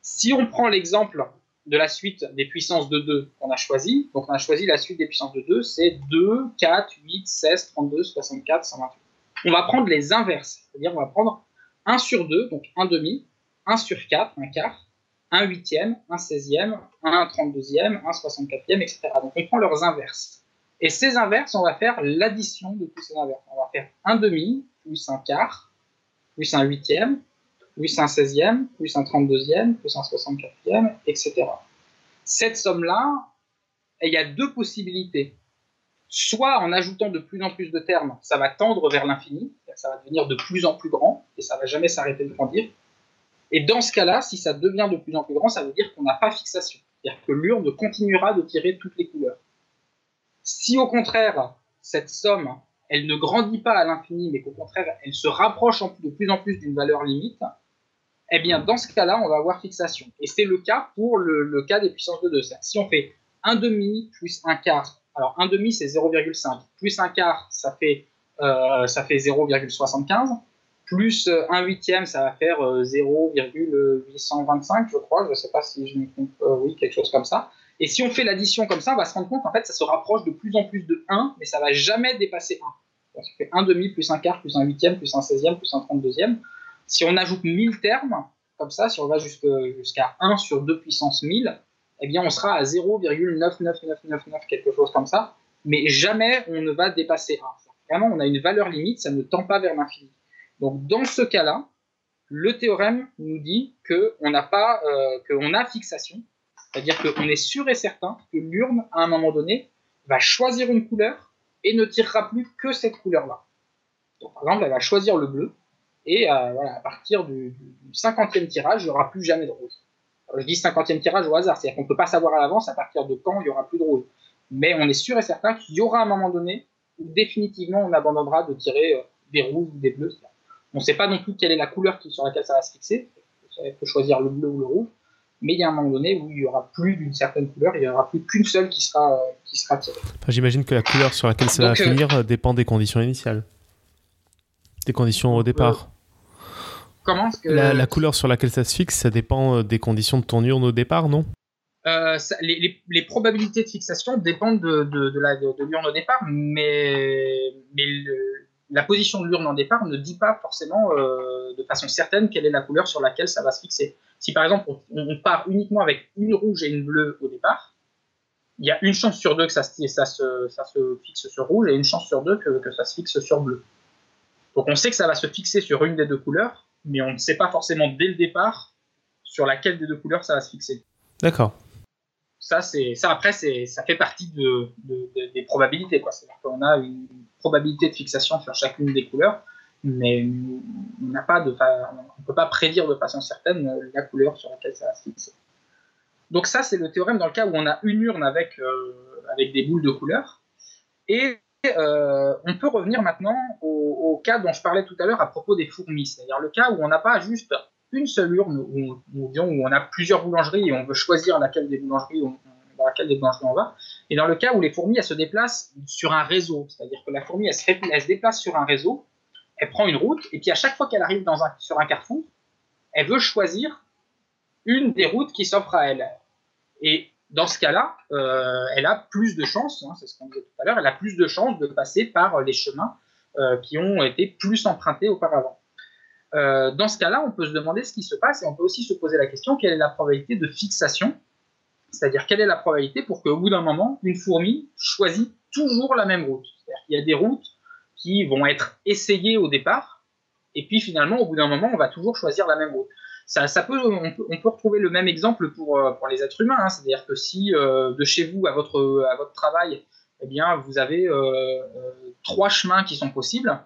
Si on prend l'exemple de la suite des puissances de 2 qu'on a choisi. Donc on a choisi la suite des puissances de 2, c'est 2, 4, 8, 16, 32, 64, 128. On va prendre les inverses, c'est-à-dire on va prendre 1 sur 2, donc 1 demi, 1 sur 4, un quart, 1 huitième, 1 seizième, 1 trente-deuxième, 1 soixante-quatrième, etc. Donc on prend leurs inverses. Et ces inverses, on va faire l'addition de tous ces inverses. On va faire 1 demi, plus un quart, plus un huitième, plus un 16e, plus un 32e, plus un 64e, etc. Cette somme-là, il y a deux possibilités. Soit en ajoutant de plus en plus de termes, ça va tendre vers l'infini, ça va devenir de plus en plus grand et ça va jamais s'arrêter de grandir. Et dans ce cas-là, si ça devient de plus en plus grand, ça veut dire qu'on n'a pas fixation. C'est-à-dire que l'urne continuera de tirer toutes les couleurs. Si au contraire, cette somme, elle ne grandit pas à l'infini, mais qu'au contraire, elle se rapproche de plus en plus d'une valeur limite, eh bien, dans ce cas-là, on va avoir fixation. Et c'est le cas pour le, cas des puissances de 2. Si on fait 1 demi plus 1 quart, alors 1 demi c'est 0,5, plus 1 quart ça fait, euh, ça fait 0,75, plus 1 huitième ça va faire 0,825 je crois, je ne sais pas si je me trompe, euh, oui, quelque chose comme ça. Et si on fait l'addition comme ça, on va se rendre compte qu'en fait ça se rapproche de plus en plus de 1, mais ça va jamais dépasser 1. Donc ça fait 1 demi plus 1 quart plus 1 huitième plus 1 seizième plus 1 trente-deuxième. Si on ajoute 1000 termes, comme ça, si on va jusqu'à 1 sur 2 puissance 1000, eh bien on sera à 0,99999, quelque chose comme ça, mais jamais on ne va dépasser 1. Vraiment, on a une valeur limite, ça ne tend pas vers l'infini. Donc dans ce cas-là, le théorème nous dit qu'on euh, qu'on a fixation, c'est-à-dire qu'on est sûr et certain que l'urne, à un moment donné, va choisir une couleur et ne tirera plus que cette couleur-là. Donc par exemple, elle va choisir le bleu, et euh, voilà, à partir du, 50e tirage, il n'y aura plus jamais de rouge. je dis 50e tirage au hasard, c'est-à-dire qu'on ne peut pas savoir à l'avance à partir de quand il n'y aura plus de rouge. Mais on est sûr et certain qu'il y aura un moment donné où définitivement on abandonnera de tirer euh, des rouges ou des bleus. On ne sait pas non plus quelle est la couleur sur laquelle ça va se fixer. Il faut choisir le bleu ou le rouge. Mais il y a un moment donné où il n'y aura plus d'une certaine couleur, il n'y aura plus qu'une seule qui sera, euh, qui sera tirée.
J'imagine que la couleur sur laquelle ça va finir dépend des conditions initiales des conditions au départ
Comment
la, couleur sur laquelle ça se fixe, ça dépend euh, des conditions de ton urne au départ, non?
Euh, les, probabilités de fixation dépendent de, de, la, de, l'urne au départ, mais, mais la position de l'urne au départ ne dit pas forcément euh, de façon certaine quelle est la couleur sur laquelle ça va se fixer. Si par exemple on, part uniquement avec une rouge et une bleue au départ, il y a une chance sur deux que ça, ça, se, ça se fixe sur rouge et une chance sur deux que, que ça se fixe sur bleu. Donc on sait que ça va se fixer sur une des deux couleurs, mais on ne sait pas forcément dès le départ sur laquelle des deux couleurs ça va se fixer.
D'accord.
Ça, c'est ça après, c'est ça fait partie de, des probabilités. C'est-à-dire qu'on a une probabilité de fixation sur chacune des couleurs, mais on n'a pas de, on peut pas prédire de façon certaine la couleur sur laquelle ça va se fixer. Donc ça, c'est le théorème dans le cas où on a une urne avec, avec des boules de couleur. Et on peut revenir maintenant au, cas dont je parlais tout à l'heure à propos des fourmis, c'est-à-dire le cas où on n'a pas juste une seule urne, où, où, on a plusieurs boulangeries et on veut choisir laquelle des boulangeries dans laquelle des boulangeries on va, et dans le cas où les fourmis elles se déplacent sur un réseau, c'est-à-dire que la fourmi elle se, déplace sur un réseau, elle prend une route, et puis à chaque fois qu'elle arrive dans sur un carrefour, elle veut choisir une des routes qui s'offre à elle. Dans ce cas-là, euh, elle a plus de chances, hein, c'est ce qu'on disait tout à l'heure, elle a plus de chances de passer par les chemins euh, qui ont été plus empruntés auparavant. Euh, dans ce cas-là, on peut se demander ce qui se passe et on peut aussi se poser la question quelle est la probabilité de fixation, c'est-à-dire quelle est la probabilité pour qu'au bout d'un moment, une fourmi choisisse toujours la même route? C'est-à-dire qu'il y a des routes qui vont être essayées au départ et puis finalement, au bout d'un moment, on va toujours choisir la même route. On, peut, retrouver le même exemple pour, euh, les êtres humains, hein. c'est-à-dire que si euh, de chez vous à votre, travail, eh bien, vous avez trois chemins qui sont possibles,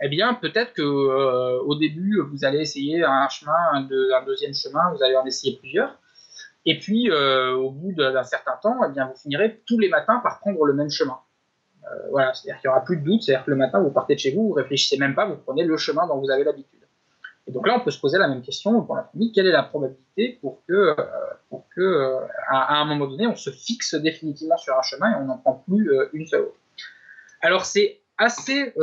eh bien, peut-être que euh, au début, vous allez essayer un chemin, un, deuxième chemin, vous allez en essayer plusieurs. Et puis, euh, au bout d'un certain temps, eh bien, vous finirez tous les matins par prendre le même chemin. Euh, voilà, c'est-à-dire qu'il n'y aura plus de doute, c'est-à-dire que le matin, vous partez de chez vous, vous réfléchissez même pas, vous prenez le chemin dont vous avez l'habitude. Et donc là, on peut se poser la même question pour la famille quelle est la probabilité pour que, pour que à, un moment donné, on se fixe définitivement sur un chemin et on n'en prend plus une seule autre? Alors, c'est assez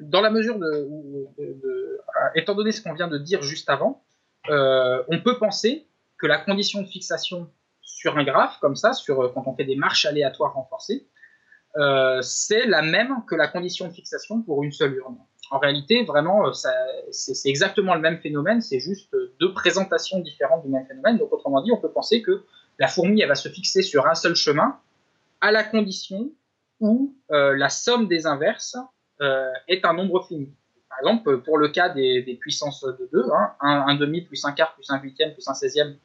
dans la mesure de, étant donné ce qu'on vient de dire juste avant, euh, on peut penser que la condition de fixation sur un graphe, comme ça, sur, quand on fait des marches aléatoires renforcées, euh, c'est la même que la condition de fixation pour une seule urne. En réalité, vraiment, c'est exactement le même phénomène, c'est juste deux présentations différentes du même phénomène. Donc, autrement dit, on peut penser que la fourmi, elle va se fixer sur un seul chemin, à la condition où euh, la somme des inverses euh, est un nombre fini. Par exemple, pour le cas des, puissances de 2, hein, un, demi plus un quart plus un huitième plus un seizième,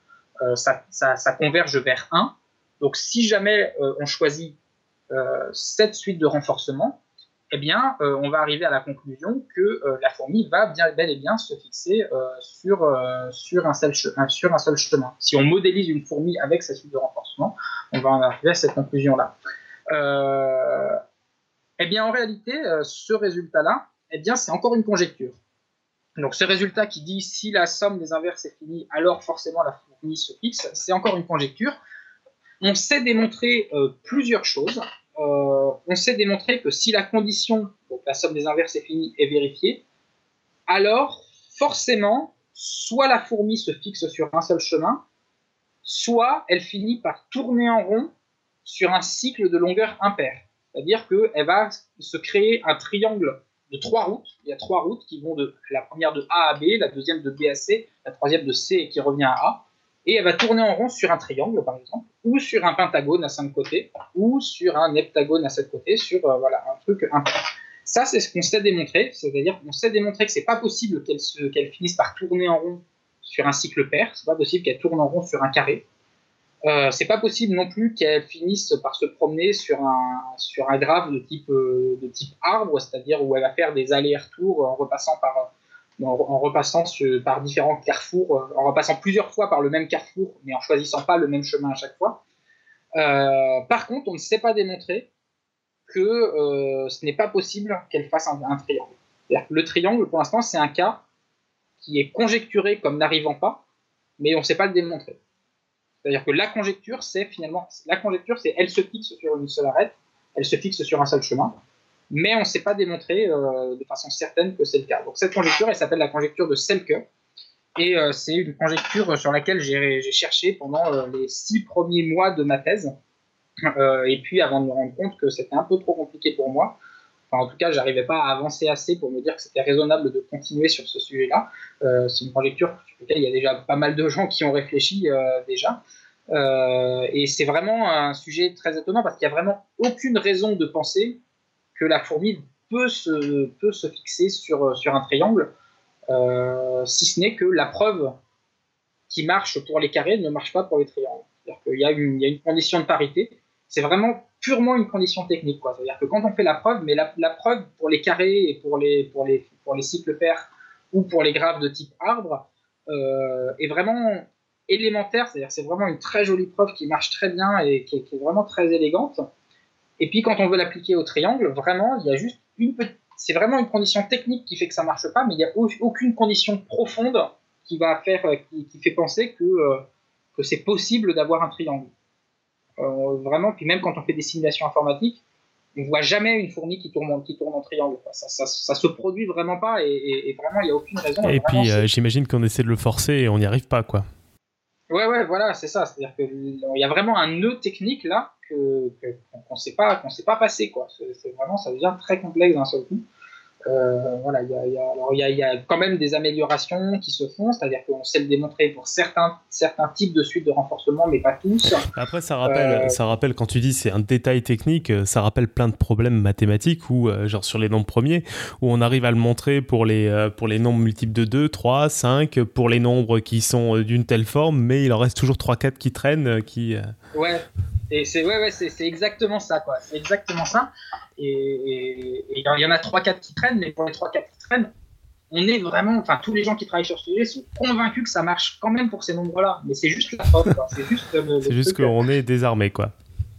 euh, ça, ça, converge vers 1. Donc si jamais euh, on choisit cette suite de renforcement, eh bien, on va arriver à la conclusion que la fourmi va bien, bel et bien se fixer sur, sur, un seul sur un seul chemin. Si on modélise une fourmi avec cette suite de renforcement, on va en arriver à cette conclusion-là. Eh bien, en réalité, euh, ce résultat-là, eh bien, c'est encore une conjecture. Donc, ce résultat qui dit si la somme des inverses est finie, alors forcément la fourmi se fixe, c'est encore une conjecture. On sait démontrer euh, plusieurs choses. Euh, on sait démontrer que si la condition, donc la somme des inverses est finie, est vérifiée, alors forcément, soit la fourmi se fixe sur un seul chemin, soit elle finit par tourner en rond sur un cycle de longueur impaire. C'est-à-dire qu'elle va se créer un triangle de trois routes. Il y a trois routes qui vont de la première de A à B, la deuxième de B à C, la troisième de C qui revient à A. Et elle va tourner en rond sur un triangle, par exemple, ou sur un pentagone à cinq côtés, ou sur un heptagone à sept côtés, sur euh, voilà, un truc impair. Ça, c'est ce qu'on sait démontrer. C'est-à-dire qu'on sait démontrer que c'est pas possible qu'elle qu finisse par tourner en rond sur un cycle pair. C'est pas possible qu'elle tourne en rond sur un carré. Euh, c'est pas possible non plus qu'elle finisse par se promener sur un, sur un graphe de type, euh, de type arbre, c'est-à-dire où elle va faire des allers-retours en repassant par, en, repassant par différents carrefours, euh, en repassant plusieurs fois par le même carrefour, mais en choisissant pas le même chemin à chaque fois. par contre, on ne sait pas démontrer que ce n'est pas possible qu'elle fasse un, un triangle. Le triangle, pour l'instant, c'est un cas qui est conjecturé comme n'arrivant pas, mais on ne sait pas le démontrer. C'est-à-dire que la conjecture, c'est finalement, la conjecture, c'est elle se fixe sur une seule arête, elle se fixe sur un seul chemin, mais on ne sait pas démontrer euh, de façon certaine que c'est le cas. Donc cette conjecture, elle s'appelle la conjecture de Selke, et euh, c'est une conjecture sur laquelle j'ai cherché pendant euh, les six premiers mois de ma thèse, et puis avant de me rendre compte que c'était un peu trop compliqué pour moi. Enfin, en tout cas, j'arrivais pas à avancer assez pour me dire que c'était raisonnable de continuer sur ce sujet-là. c'est une conjecture sur laquelle il y a déjà pas mal de gens qui ont réfléchi déjà. Et c'est vraiment un sujet très étonnant parce qu'il n'y a vraiment aucune raison de penser que la fourmi peut se, peut se fixer sur, sur un triangle, euh, si ce n'est que la preuve qui marche pour les carrés ne marche pas pour les triangles. C'est-à-dire qu'il y, il y a une condition de parité. C'est vraiment purement une condition technique. C'est-à-dire que quand on fait la preuve, mais la, la, preuve pour les carrés et pour les, pour les, pour les cycles pairs ou pour les graphes de type arbre euh, est vraiment élémentaire, c'est-à-dire c'est vraiment une très jolie preuve qui marche très bien et qui est, vraiment très élégante. Et puis quand on veut l'appliquer au triangle, vraiment, il y a juste une petite... C'est vraiment une condition technique qui fait que ça marche pas, mais il n'y a aucune condition profonde qui va faire, qui, fait penser que, que c'est possible d'avoir un triangle. vraiment, puis même quand on fait des simulations informatiques, on voit jamais une fourmi qui tourne, qui tourne en triangle. Ça, ça, se produit vraiment pas et, vraiment il n'y a aucune raison.
Et puis euh, j'imagine qu'on essaie de le forcer et on n'y arrive pas quoi.
Ouais ouais voilà c'est ça. C'est-à-dire qu'il y a vraiment un nœud technique là qu'on ne sait pas qu'on sait pas passer quoi. C'est vraiment ça devient très complexe d'un seul coup. Euh, voilà, il y a, quand même des améliorations qui se font, c'est-à-dire qu'on sait le démontrer pour certains, certains types de suites de renforcement, mais pas tous.
Après, ça rappelle, euh, ça rappelle quand tu dis c'est un détail technique, euh, ça rappelle plein de problèmes mathématiques, ou genre sur les nombres premiers, où on arrive à le montrer pour les, pour les nombres multiples de 2, 3, 5, pour les nombres qui sont d'une telle forme, mais il en reste toujours 3, 4 qui traînent. Qui,
Ouais, et c'est ouais, ouais, exactement ça, quoi. C'est exactement ça. Et il y en a 3-4 qui traînent, mais pour les 3-4 qui traînent, on est vraiment, enfin, tous les gens qui travaillent sur ce sujet sont convaincus que ça marche quand même pour ces nombres-là. Mais c'est juste la faute, C'est juste,
juste qu'on est désarmé, quoi.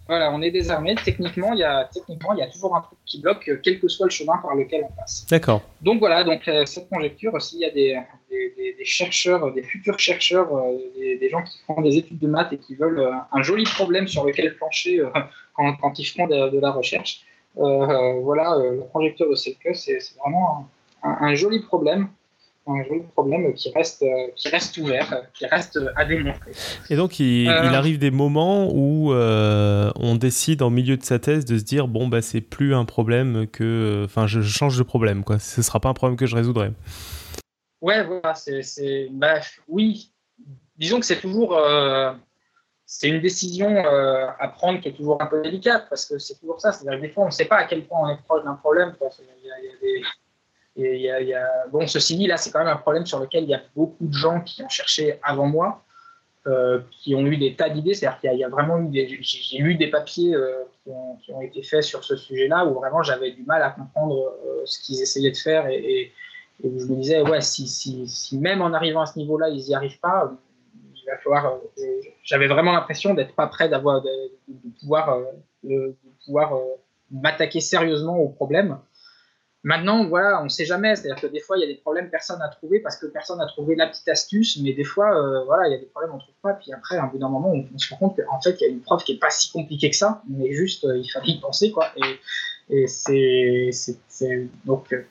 Voilà, on est désarmé. Techniquement, il y a, techniquement, il y a toujours un truc qui bloque, euh, quel que soit le chemin par lequel on passe.
D'accord.
Donc voilà, donc euh, cette conjecture, s'il y a des, des, chercheurs, des futurs chercheurs, euh, des, gens qui font des études de maths et qui veulent un joli problème sur lequel plancher quand, quand, ils font de, la recherche, voilà, la conjecture de Selke, c'est vraiment un, joli problème un joli problème qui reste, qui reste ouvert, qui reste à démontrer.
Et donc, il, euh, arrive des moments où euh, on décide en milieu de sa thèse de se dire bon, bah, c'est plus un problème que. Enfin, je, change de problème, quoi. Ce sera pas un problème que je résoudrai.
Ouais, voilà, c'est. Bah, oui. Disons que c'est toujours. Euh, c'est une décision à prendre qui est toujours un peu délicate parce que c'est toujours ça. C'est-à-dire que des fois, on ne sait pas à quel point on est proche d'un problème. Bon, ceci dit, là, c'est quand même un problème sur lequel il y a beaucoup de gens qui ont cherché avant moi, euh, qui ont eu des tas d'idées. C'est-à-dire qu'il y, a vraiment eu des. J'ai lu des papiers euh, qui, ont, été faits sur ce sujet-là où vraiment j'avais du mal à comprendre euh, ce qu'ils essayaient de faire et, et, je me disais, ouais, si, même en arrivant à ce niveau-là, ils n'y arrivent pas, il va falloir. J'avais vraiment l'impression d'être pas prêt d'avoir de, pouvoir, de pouvoir m'attaquer sérieusement au problème. Maintenant, voilà, on ne sait jamais. C'est-à-dire que des fois, il y a des problèmes personne n'a trouvé parce que personne n'a trouvé la petite astuce. Mais des fois, euh, voilà, il y a des problèmes on ne trouve pas. Puis après, à un bout d'un moment, on, se rend compte qu'en fait, il y a une preuve qui n'est pas si compliquée que ça. Mais juste, euh, il fallait y penser, quoi. Et, et c'est, donc, euh,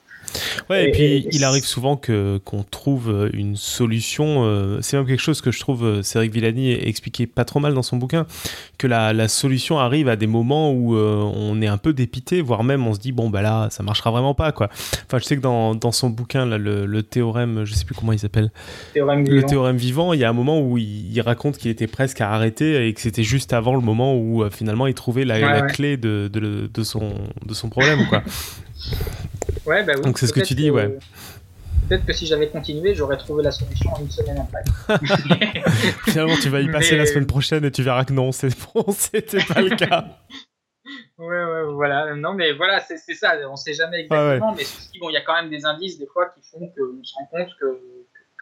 Ouais, et, puis il arrive souvent que qu'on trouve euh, une solution. Euh, c'est même quelque chose que je trouve euh, Cédric Villani expliquait pas trop mal dans son bouquin, que la, la solution arrive à des moments où on est un peu dépité, voire même on se dit bon bah là ça marchera vraiment pas quoi. Enfin je sais que dans, dans son bouquin là, le, le, théorème, je sais plus comment il s'appelle, le théorème vivant, il y a un moment où il, raconte qu'il était presque à arrêter et que c'était juste avant le moment où finalement il trouvait la, la clé de, de, de, son de son problème quoi.
Ouais, bah
Donc c'est ce que tu dis, ouais.
Peut-être que si j'avais continué, j'aurais trouvé la solution une semaine après.
Finalement, tu vas y passer la semaine prochaine et tu verras que non, c'est bon, c'était pas le cas.
ouais, ouais, voilà. Non, mais voilà, c'est ça. On sait jamais exactement, mais bon, il y a quand même des indices des fois qui font qu'on se rend compte que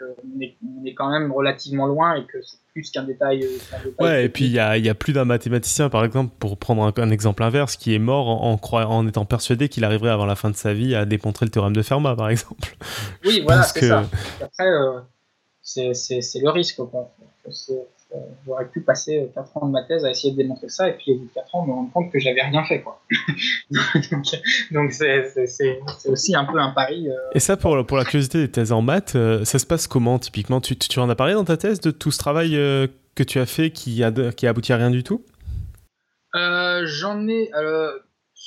on est, on est, quand même relativement loin et que c'est plus qu'un détail, euh,
Ouais, et puis il y a, y a, plus d'un mathématicien, par exemple, pour prendre un, exemple inverse, qui est mort en, en, en étant persuadé qu'il arriverait avant la fin de sa vie à démontrer le théorème de Fermat, par exemple.
Oui, voilà, c'est ça. Après, euh, c'est le risque. Quoi j'aurais pu passer 4 ans de ma thèse à essayer de démontrer ça, et puis au bout de 4 ans, me rendre compte que j'avais rien fait. Quoi. donc c'est aussi un peu un pari. Euh.
Et ça, pour, pour la curiosité des thèses en maths, euh, ça se passe comment typiquement? Tu, tu en as parlé dans ta thèse de tout ce travail euh, que tu as fait qui a, qui a abouti à rien du tout?
J'en ai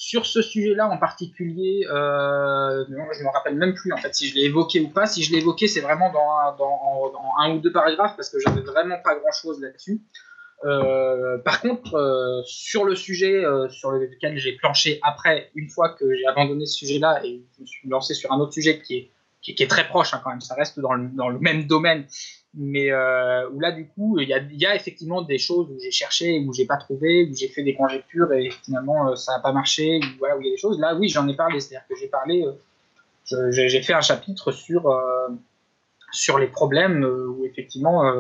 sur ce sujet-là en particulier, euh, je ne me rappelle même plus si je l'ai évoqué ou pas. Si je l'ai évoqué, c'est vraiment dans, un ou deux paragraphes parce que j'avais vraiment pas grand-chose là-dessus. Euh, par contre, euh, sur le sujet sur lequel j'ai planché après, une fois que j'ai abandonné ce sujet-là et je me suis lancé sur un autre sujet qui est, très proche hein, quand même, ça reste dans le même domaine, mais euh, où là du coup il y a, y a, effectivement des choses où j'ai cherché où j'ai pas trouvé où j'ai fait des conjectures et finalement euh, ça n'a pas marché voilà où il y a des choses. Là oui j'en ai parlé. C'est à dire que j'ai parlé euh, j'ai fait un chapitre sur sur les problèmes où effectivement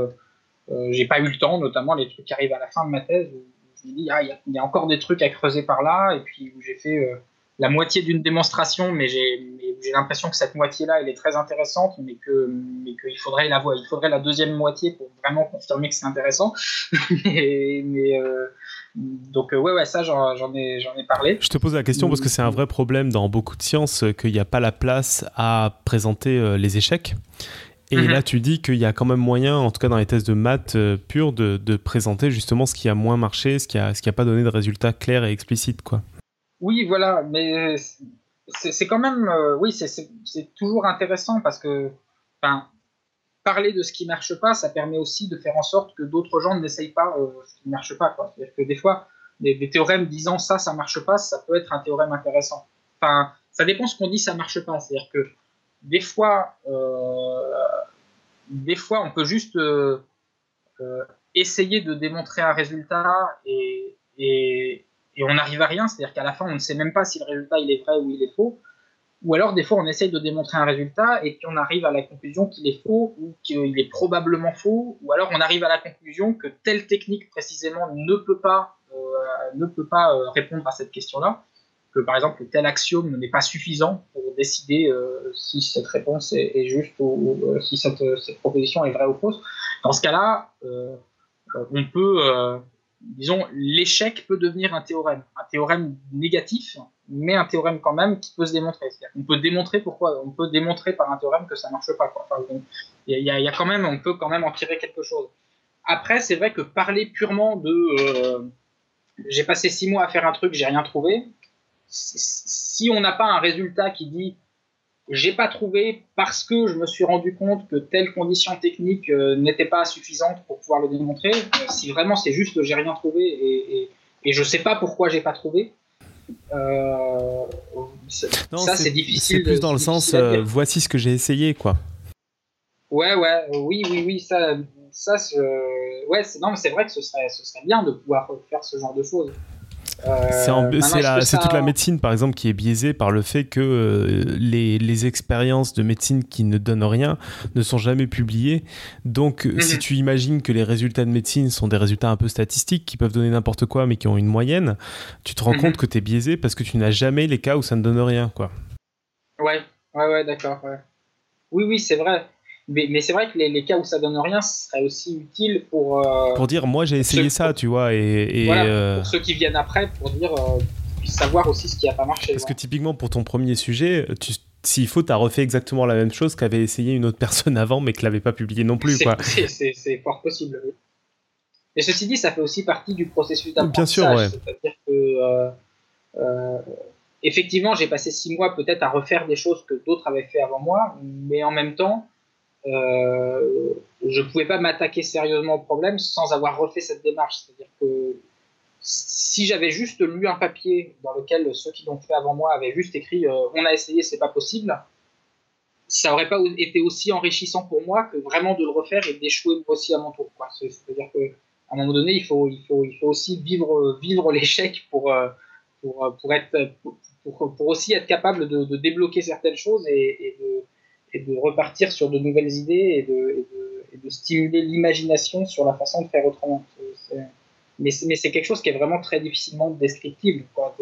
j'ai pas eu le temps, notamment les trucs qui arrivent à la fin de ma thèse, où je me dis, ah, il y, a encore des trucs à creuser par là, et puis où j'ai fait la moitié d'une démonstration, mais j'ai l'impression que cette moitié-là, elle est très intéressante, mais que mais qu'il faudrait la il faudrait la deuxième moitié pour vraiment confirmer que c'est intéressant. mais, euh, donc euh, ouais ouais ça j'en ai j'en ai parlé.
Je te pose la question parce que c'est un vrai problème dans beaucoup de sciences qu'il n'y a pas la place à présenter euh, les échecs. Et mhm. là, tu dis qu'il y a quand même moyen, en tout cas dans les tests de maths purs, de, de, présenter justement ce qui a moins marché, ce qui n'a ce qui a pas donné de résultats clairs et explicites. Quoi.
Oui, voilà, mais c'est quand même, euh, oui, c'est toujours intéressant parce que, parler de ce qui marche pas, ça permet aussi de faire en sorte que d'autres gens n'essayent pas euh, ce qui ne marche pas. C'est-à-dire que des fois, des, théorèmes disant ça, ça marche pas, ça peut être un théorème intéressant. Enfin, ça dépend ce qu'on dit, ça marche pas. C'est-à-dire que des fois, euh, des fois, on peut juste essayer de démontrer un résultat et, et on n'arrive à rien, c'est-à-dire qu'à la fin, on ne sait même pas si le résultat il est vrai ou il est faux. Ou alors, des fois, on essaye de démontrer un résultat et puis on arrive à la conclusion qu'il est faux ou qu'il est probablement faux. Ou alors, on arrive à la conclusion que telle technique précisément ne peut pas, euh, ne peut pas euh, répondre à cette question-là. Que par exemple, tel axiome n'est pas suffisant pour décider euh, si cette réponse est, juste ou, si cette, cette, proposition est vraie ou fausse. Dans ce cas-là, on peut disons, l'échec peut devenir un théorème. Un théorème négatif, mais un théorème quand même qui peut se démontrer. On peut démontrer pourquoi, on peut démontrer par un théorème que ça marche pas. Il y, a, quand même, on peut quand même en tirer quelque chose. Après, c'est vrai que parler purement de euh, j'ai passé six mois à faire un truc, j'ai rien trouvé. Si on n'a pas un résultat qui dit j'ai pas trouvé parce que je me suis rendu compte que telle condition technique euh, n'était pas suffisante pour pouvoir le démontrer. Euh, si vraiment c'est juste que j'ai rien trouvé et, et, je sais pas pourquoi j'ai pas trouvé. Euh, ça c'est difficile.
C'est plus dans le sens voici ce que j'ai essayé quoi.
Ouais ouais oui oui oui ça ça ouais non mais c'est vrai que ce serait ce serait bien de pouvoir faire ce genre de choses.
Euh, c'est toute la médecine, par exemple, qui est biaisée par le fait que euh, les, les, expériences de médecine qui ne donnent rien ne sont jamais publiées. Donc, euh, si mhm. tu imagines que les résultats de médecine sont des résultats un peu statistiques, qui peuvent donner n'importe quoi, mais qui ont une moyenne, tu te rends mhm. compte que tu es biaisé parce que tu n'as jamais les cas où ça ne donne rien. Quoi.
Ouais, ouais, ouais, d'accord. Oui, oui, c'est vrai. Mais, c'est vrai que les, cas où ça donne rien, ce serait aussi utile pour. Euh,
pour dire, moi j'ai essayé ça, tu vois. Et,
euh, pour ceux qui viennent après, pour dire, euh, savoir aussi ce qui n'a pas marché.
Parce que typiquement pour ton premier sujet, s'il faut, tu as refait exactement la même chose qu'avait essayé une autre personne avant, mais que l'avait pas publié non plus.
C'est fort possible. Oui. Et ceci dit, ça fait aussi partie du processus d'apprentissage. Bien sûr, ouais. C'est-à-dire que effectivement, j'ai passé six mois peut-être à refaire des choses que d'autres avaient fait avant moi, mais en même temps, euh, je ne pouvais pas m'attaquer sérieusement au problème sans avoir refait cette démarche. C'est-à-dire que si j'avais juste lu un papier dans lequel ceux qui l'ont fait avant moi avaient juste écrit euh, on a essayé, c'est pas possible, ça aurait pas été aussi enrichissant pour moi que vraiment de le refaire et d'échouer aussi à mon tour. C'est-à-dire qu'à un moment donné, il faut, aussi vivre, l'échec pour, euh, être, pour, aussi être capable de, débloquer certaines choses et de, et de repartir sur de nouvelles idées et de, de, stimuler l'imagination sur la façon de faire autrement. mais c'est quelque chose qui est vraiment très difficilement descriptible, quoi,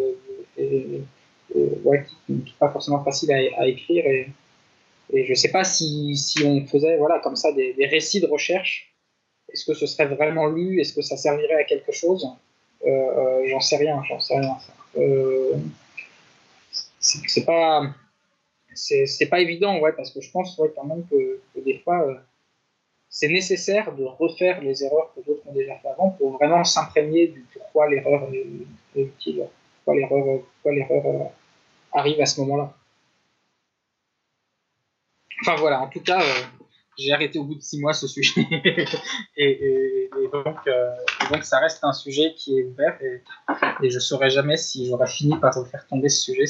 ouais, qui n'est pas forcément facile à, écrire. Et, et je ne sais pas si, si, on faisait voilà, comme ça des, des récits de recherche, est-ce que ce serait vraiment lu? Est-ce que ça servirait à quelque chose? Euh, euh, J'en sais rien, j'en sais rien. Euh, c'est pas c'est pas évident, ouais, parce que je pense quand même que, des fois, euh, c'est nécessaire de refaire les erreurs que d'autres ont déjà fait avant pour vraiment s'imprégner du pourquoi l'erreur est, utile, pourquoi l'erreur euh, arrive à ce moment-là. Enfin voilà, en tout cas, euh, j'ai arrêté au bout de six mois ce sujet. et, donc, donc, ça reste un sujet qui est ouvert et, je ne saurais jamais si j'aurais fini par refaire tomber ce sujet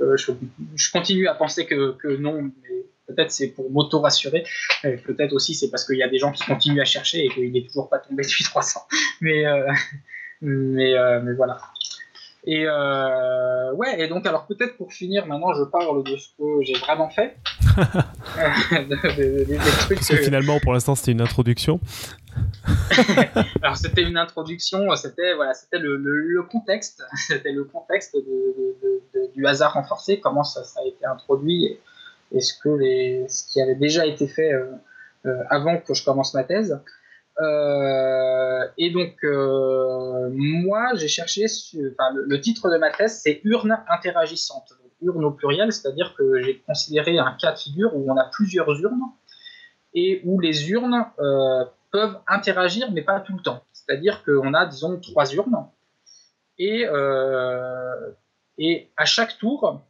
euh, je, continue à penser que, que non, mais peut-être c'est pour m'auto-rassurer. Euh, peut-être aussi c'est parce qu'il y a des gens qui continuent à chercher et qu'il n'est toujours pas tombé depuis 300. Mais, euh, mais, mais voilà. Et ouais, et donc alors peut-être pour finir, maintenant je parle de ce que j'ai vraiment fait.
Parce que finalement, pour l'instant, c'était une introduction.
Alors c'était une introduction, c'était voilà, c'était le, contexte, c'était le contexte du hasard renforcé, comment ça, a été introduit et, ce que les, ce qui avait déjà été fait euh, euh, avant que je commence ma thèse. Euh, et donc moi j'ai cherché, enfin, le, titre de ma thèse c'est urne interagissante, urne au pluriel, c'est-à-dire que j'ai considéré un cas de figure où on a plusieurs urnes et où les urnes peuvent interagir, mais pas tout le temps. C'est-à-dire qu'on a, disons, trois urnes, et, euh, à chaque tour,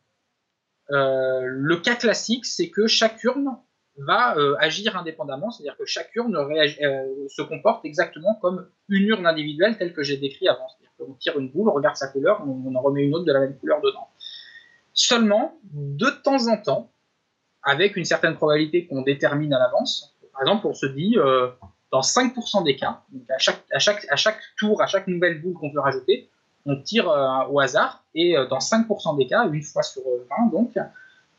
euh, le cas classique, c'est que chaque urne va euh, agir indépendamment, c'est-à-dire que chaque urne se comporte exactement comme une urne individuelle telle que j'ai décrit avant. C'est-à-dire qu'on tire une boule, on regarde sa couleur, on, en remet une autre de la même couleur dedans. Seulement, de temps en temps, avec une certaine probabilité qu'on détermine à l'avance, par exemple, on se dit, dans 5% des cas, à, chaque, tour, à chaque nouvelle boule qu'on veut rajouter, on tire euh, au hasard, et euh, dans 5% des cas, une fois sur 20 euh, donc,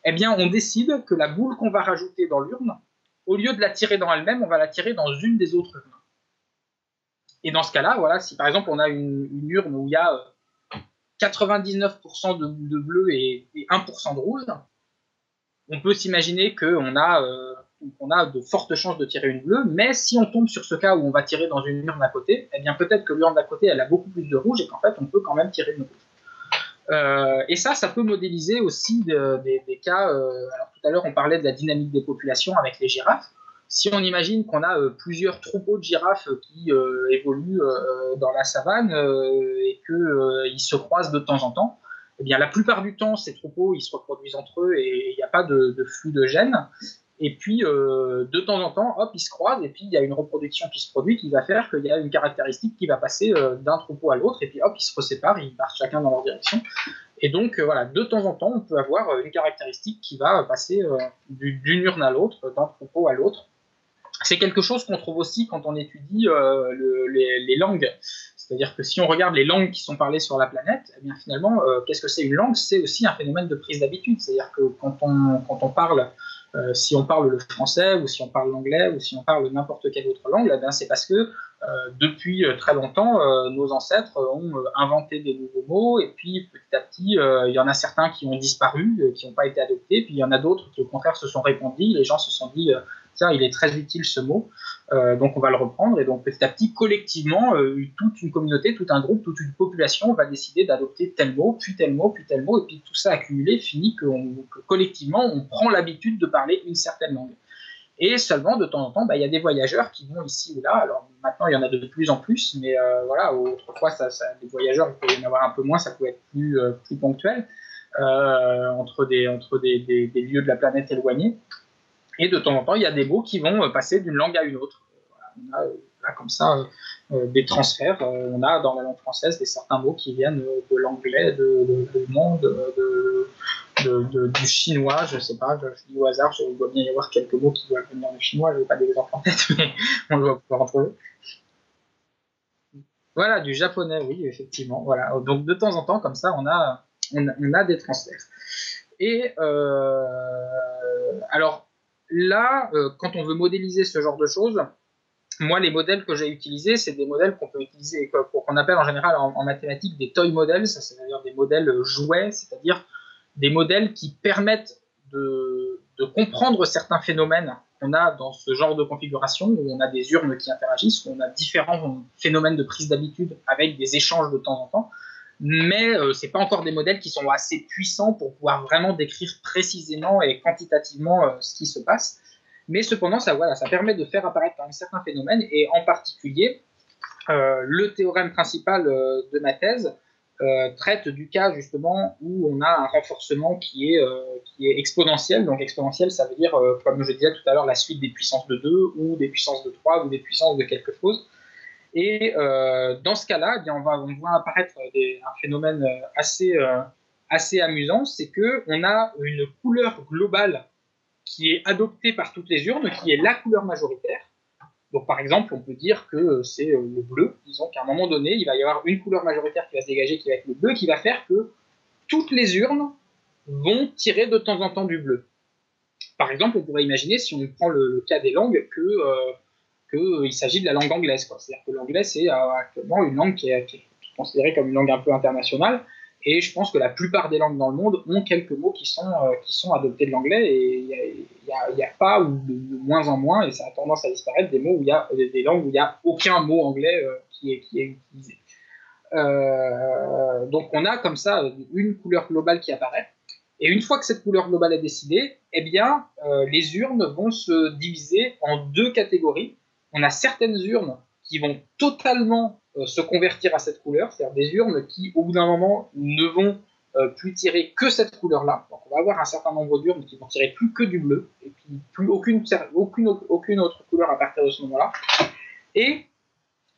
eh bien, on décide que la boule qu'on va rajouter dans l'urne, au lieu de la tirer dans elle-même, on va la tirer dans une des autres urnes. Et dans ce cas-là, voilà, si par exemple on a une, urne où il y a 99% de, bleu et, 1% de rouge, on peut s'imaginer qu'on a on a de fortes chances de tirer une bleue, mais si on tombe sur ce cas où on va tirer dans une urne à côté, eh bien peut-être que l'urne d'à côté elle a beaucoup plus de rouge et qu'en fait on peut quand même tirer une rouge. Euh, et ça, ça peut modéliser aussi des cas. Euh, alors tout à l'heure on parlait de la dynamique des populations avec les girafes. Si on imagine qu'on a euh, plusieurs troupeaux de girafes qui évoluent dans la savane et qu'ils se croisent de temps en temps, eh bien la plupart du temps ces troupeaux ils se reproduisent entre eux et il n'y a pas de, flux de gènes. Et puis, euh, de temps en temps, hop, ils se croisent, et puis il y a une reproduction qui se produit qui va faire qu'il y a une caractéristique qui va passer euh, d'un troupeau à l'autre, et puis hop, ils se séparent, ils partent chacun dans leur direction. Et donc, euh, voilà, de temps en temps, on peut avoir une caractéristique qui va passer d'une urne à l'autre, d'un troupeau à l'autre. C'est quelque chose qu'on trouve aussi quand on étudie les, les, langues. C'est-à-dire que si on regarde les langues qui sont parlées sur la planète, eh bien finalement, qu'est-ce que c'est une langue? C'est aussi un phénomène de prise d'habitude. C'est-à-dire que quand on, quand on parle euh, si on parle le français ou si on parle l'anglais ou si on parle n'importe quelle autre langue, eh c'est parce que euh, depuis euh, très longtemps, nos ancêtres ont inventé des nouveaux mots et puis petit à petit, il y en a certains qui ont disparu, qui n'ont pas été adoptés, puis il y en a d'autres qui au contraire se sont répandus. Les gens se sont dit il est très utile ce mot, euh, donc on va le reprendre. Et donc petit à petit, collectivement, euh, toute une communauté, tout un groupe, toute une population va décider d'adopter tel mot, puis tel mot, puis tel mot, et puis tout ça accumulé finit que, collectivement, on prend l'habitude de parler une certaine langue. Et seulement, de temps en temps, bah, il y a des voyageurs qui vont ici ou là. Alors maintenant, il y en a de plus en plus, mais euh, voilà, autrefois, ça, des voyageurs, il pouvait y en avoir un peu moins, ça pouvait être plus, ponctuel. entre des, des, lieux de la planète éloignés. Et de temps en temps, il y a des mots qui vont euh, passer d'une langue à une autre. on a euh, là, comme ça euh, des transferts. on a dans la langue française des certains mots qui viennent de l'anglais, de, monde, de, du chinois, je ne sais pas, je, dis au hasard, je dois bien y avoir quelques mots qui doivent venir du chinois, je n'ai pas d'exemple en tête, mais on doit pouvoir en trouver. Voilà, du japonais, oui, effectivement. Voilà. Donc de temps en temps, comme ça, on a, on a, des transferts. Et alors, là, euh, quand on veut modéliser ce genre de choses, moi, les modèles que j'ai utilisés, c'est des modèles qu'on peut utiliser, qu'on appelle en général en, mathématiques des toy models, c'est-à-dire des modèles jouets, c'est-à-dire des modèles qui permettent de, comprendre certains phénomènes qu'on a dans ce genre de configuration, où on a des urnes qui interagissent, où on a différents phénomènes de prise d'habitude avec des échanges de temps en temps mais euh, ce n'est pas encore des modèles qui sont assez puissants pour pouvoir vraiment décrire précisément et quantitativement euh, ce qui se passe. Mais cependant, ça, voilà, ça permet de faire apparaître un certain phénomène, et en particulier, euh, le théorème principal de ma thèse traite du cas justement où on a un renforcement qui est, qui est exponentiel. Donc exponentiel, ça veut dire, comme je disais tout à l'heure, la suite des puissances de 2 ou des puissances de 3 ou des puissances de quelque chose. Et euh, dans ce cas-là, eh on, voit apparaître un phénomène euh, assez, euh, assez amusant, c'est qu'on a une couleur globale qui est adoptée par toutes les urnes, qui est la couleur majoritaire. Donc par exemple, on peut dire que c'est le bleu. Disons qu'à un moment donné, il va y avoir une couleur majoritaire qui va se dégager, qui va être le bleu, qui va faire que toutes les urnes vont tirer de temps en temps du bleu. par exemple, on pourrait imaginer, si on prend le, cas des langues, que qu'il s'agit de la langue anglaise. C'est-à-dire que l'anglais, c'est actuellement une langue qui est, considérée comme une langue un peu internationale. Et je pense que la plupart des langues dans le monde ont quelques mots qui sont, euh, qui sont adoptés de l'anglais et il n'y a, pas, ou de, moins en moins, et ça a tendance à disparaître, des mots où y a des langues où il n'y a aucun mot anglais euh, qui, est, qui est utilisé. Euh, donc on a comme ça une couleur globale qui apparaît. Et une fois que cette couleur globale est décidée, eh bien, les urnes vont se diviser en deux catégories. On a certaines urnes qui vont totalement euh, se convertir à cette couleur, c'est-à-dire des urnes qui, au bout d'un moment, ne vont euh, plus tirer que cette couleur-là. Donc on va avoir un certain nombre d'urnes qui vont tirer plus que du bleu, et puis plus aucune, autre couleur à partir de ce moment-là. Et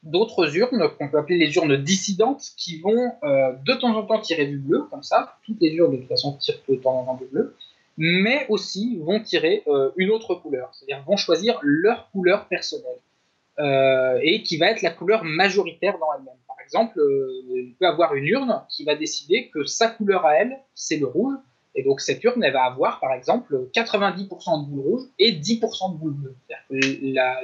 d'autres urnes qu'on peut appeler les urnes dissidentes qui vont euh, de temps en temps tirer du bleu, comme ça. Toutes les urnes de toute façon tirent de temps en temps du bleu, mais aussi vont tirer une autre couleur, c'est-à-dire vont choisir leur couleur personnelle. Euh, et qui va être la couleur majoritaire dans elle-même. Par exemple, euh, il peut avoir une urne qui va décider que sa couleur à elle, c'est le rouge, et donc cette urne, elle va avoir par exemple 90% de boule rouge et 10% de boule bleue. La,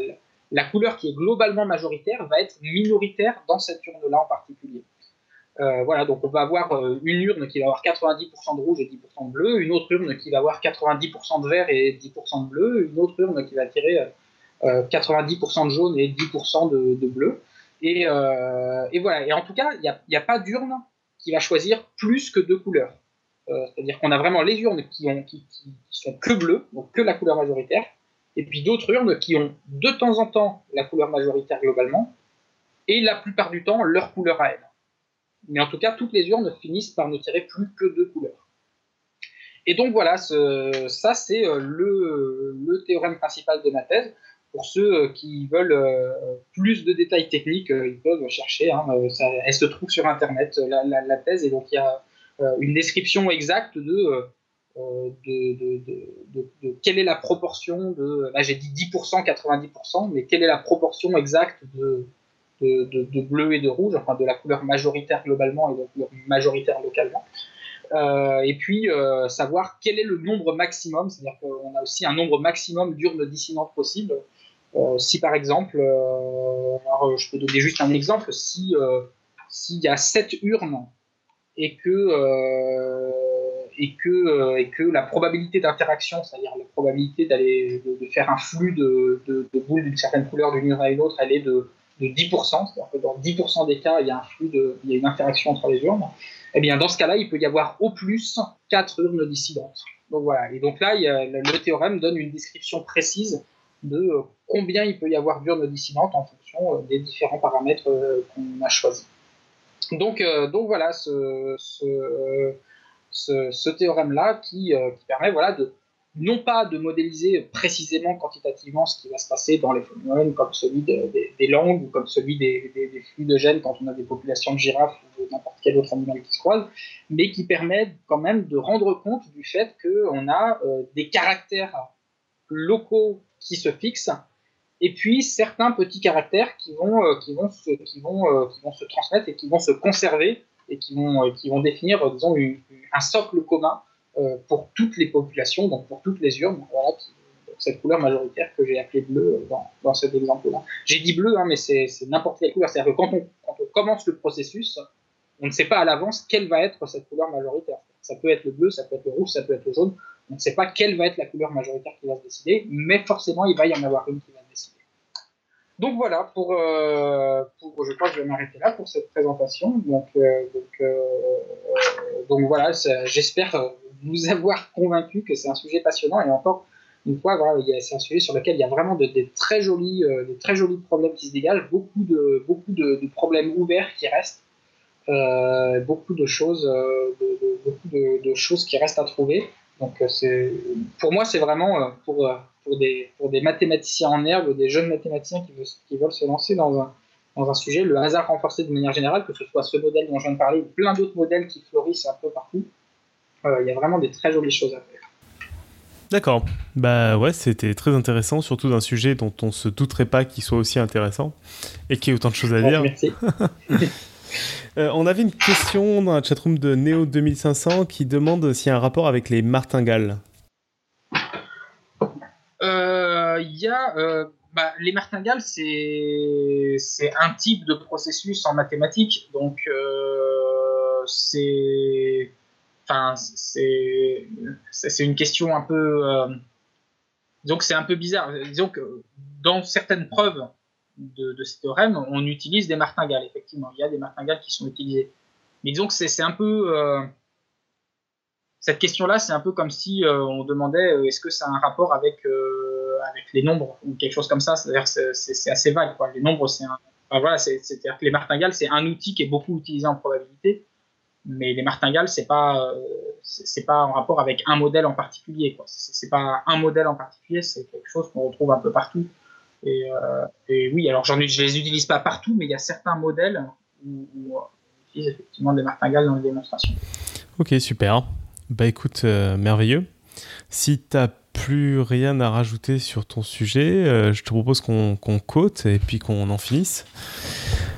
la, couleur qui est globalement majoritaire va être minoritaire dans cette urne-là en particulier. Euh, voilà, donc on va avoir une urne qui va avoir 90% de rouge et 10% de bleu, une autre urne qui va avoir 90% de vert et 10% de bleu, une autre urne qui va tirer 90% euh, de jaune et 10% de, bleu. Euh, et, voilà. En tout cas, il n'y a, pas d'urne qui va choisir plus que deux couleurs. Euh, c'est-à-dire qu'on a vraiment les urnes qui, ont, sont que bleues, donc que la couleur majoritaire, et puis d'autres urnes qui ont de temps en temps la couleur majoritaire globalement, et la plupart du temps leur couleur à elles. Mais en tout cas, toutes les urnes finissent par ne tirer plus que deux couleurs. Et donc voilà, ça c'est le, le, théorème principal de ma thèse. Pour ceux euh, qui veulent euh, plus de détails techniques, euh, ils peuvent chercher. Hein, elle se trouve sur Internet, la, thèse, et donc il y a une description exacte de, quelle est la proportion de. Là, j'ai dit 10%, 90%, mais quelle est la proportion exacte de, de, bleu et de rouge, enfin de la couleur majoritaire globalement et de la couleur majoritaire localement. et puis savoir quel est le nombre maximum, c'est-à-dire qu'on a aussi un nombre maximum d'urnes dissidentes possibles. Euh, si par exemple, euh, je peux donner juste un exemple, si euh, s'il y a sept urnes et que et que, et que la probabilité d'interaction, c'est-à-dire la probabilité de, faire un flux de, de, boules d'une certaine couleur d'une urne à une autre, elle est de, de 10%, c'est-à-dire que dans 10% des cas, il y a un flux il y a une interaction entre les urnes. Eh bien, dans ce cas-là, il peut y avoir au plus 4 urnes dissidentes. Donc voilà. Et donc là, le théorème donne une description précise de euh, combien il peut y avoir d'urnes dissidentes en fonction euh, des différents paramètres euh, qu'on a choisis. Donc, voilà ce, ce, théorème-là qui, permet voilà, de, non pas de modéliser précisément quantitativement ce qui va se passer dans les phénomènes comme celui des langues ou comme celui des, flux de gènes quand on a des populations de girafes ou n'importe quel autre animal qui se croise, mais qui permet quand même de rendre compte du fait qu'on a des caractères locaux qui se fixent, et puis certains petits caractères qui vont, euh, qui vont, se, qui vont, euh, qui vont se transmettre et qui vont se conserver et qui vont, euh, qui vont définir, disons, un socle commun pour toutes les populations, donc pour toutes les urnes. Voilà, cette couleur majoritaire que j'ai appelée bleue dans, dans cet exemple-là. J'ai dit bleu, hein, mais c'est n'importe quelle couleur. C'est-à-dire que quand on, commence le processus, on ne sait pas à l'avance quelle va être cette couleur majoritaire. Ça peut être le bleu, ça peut être le rouge, ça peut être le jaune. On ne sait pas quelle va être la couleur majoritaire qui va se décider, mais forcément, il va y en avoir une qui va se décider. Donc voilà, pour, euh, je crois que je vais m'arrêter là pour cette présentation. Euh, euh, donc voilà, j'espère vous avoir convaincu que c'est un sujet passionnant. Et encore une fois, c'est un sujet sur lequel il y a vraiment de, des, très jolis, des très jolis problèmes qui se dégagent, beaucoup de, beaucoup de, problèmes ouverts qui restent, beaucoup de choses, beaucoup de, choses qui restent à trouver. Donc euh, pour moi, c'est vraiment euh, pour, euh, pour, des, pour des mathématiciens en herbe, des jeunes mathématiciens qui, veulent, qui veulent se lancer dans un, dans un sujet, le hasard renforcé de manière générale, que ce soit ce modèle dont je viens de parler ou plein d'autres modèles qui fleurissent un peu partout, il y a vraiment des très jolies choses à faire.
D'accord. Bah ouais, c'était très intéressant, surtout d'un sujet dont on se douterait pas qu'il soit aussi intéressant et qu'il y ait autant de choses à dire.
Merci.
Euh, on avait une question dans la chatroom de Neo 2500 qui demande s'il y a un rapport avec les martingales.
Il y a bah, les martingales, c'est un type de processus en mathématiques, donc c'est enfin c'est une question un peu disons que c'est un peu bizarre. Disons que dans certaines preuves de, de ces théorèmes, on utilise des martingales. Effectivement, il y a des martingales qui sont utilisées. Mais disons que c'est un peu euh, cette question-là, c'est un peu comme si euh, on demandait euh, est-ce que ça a un rapport avec avec les nombres ou quelque chose comme ça. C'est-à-dire c'est assez vague. Quoi. Les nombres, c'est un voilà, c'est-à-dire que les martingales, c'est un outil qui est beaucoup utilisé en probabilité, mais les martingales, c'est pas c'est pas en rapport avec un modèle en particulier. C'est pas un modèle en particulier, c'est quelque chose qu'on retrouve un peu partout. Et, euh, et oui, alors j'en, je les utilise pas partout, mais il y a certains modèles où, on utilise effectivement des martingales dans les démonstrations.
Ok, super. Bah écoute, euh, merveilleux. Si tu n'as plus rien à rajouter sur ton sujet, euh, je te propose qu'on, qu'on cote et puis qu'on en finisse.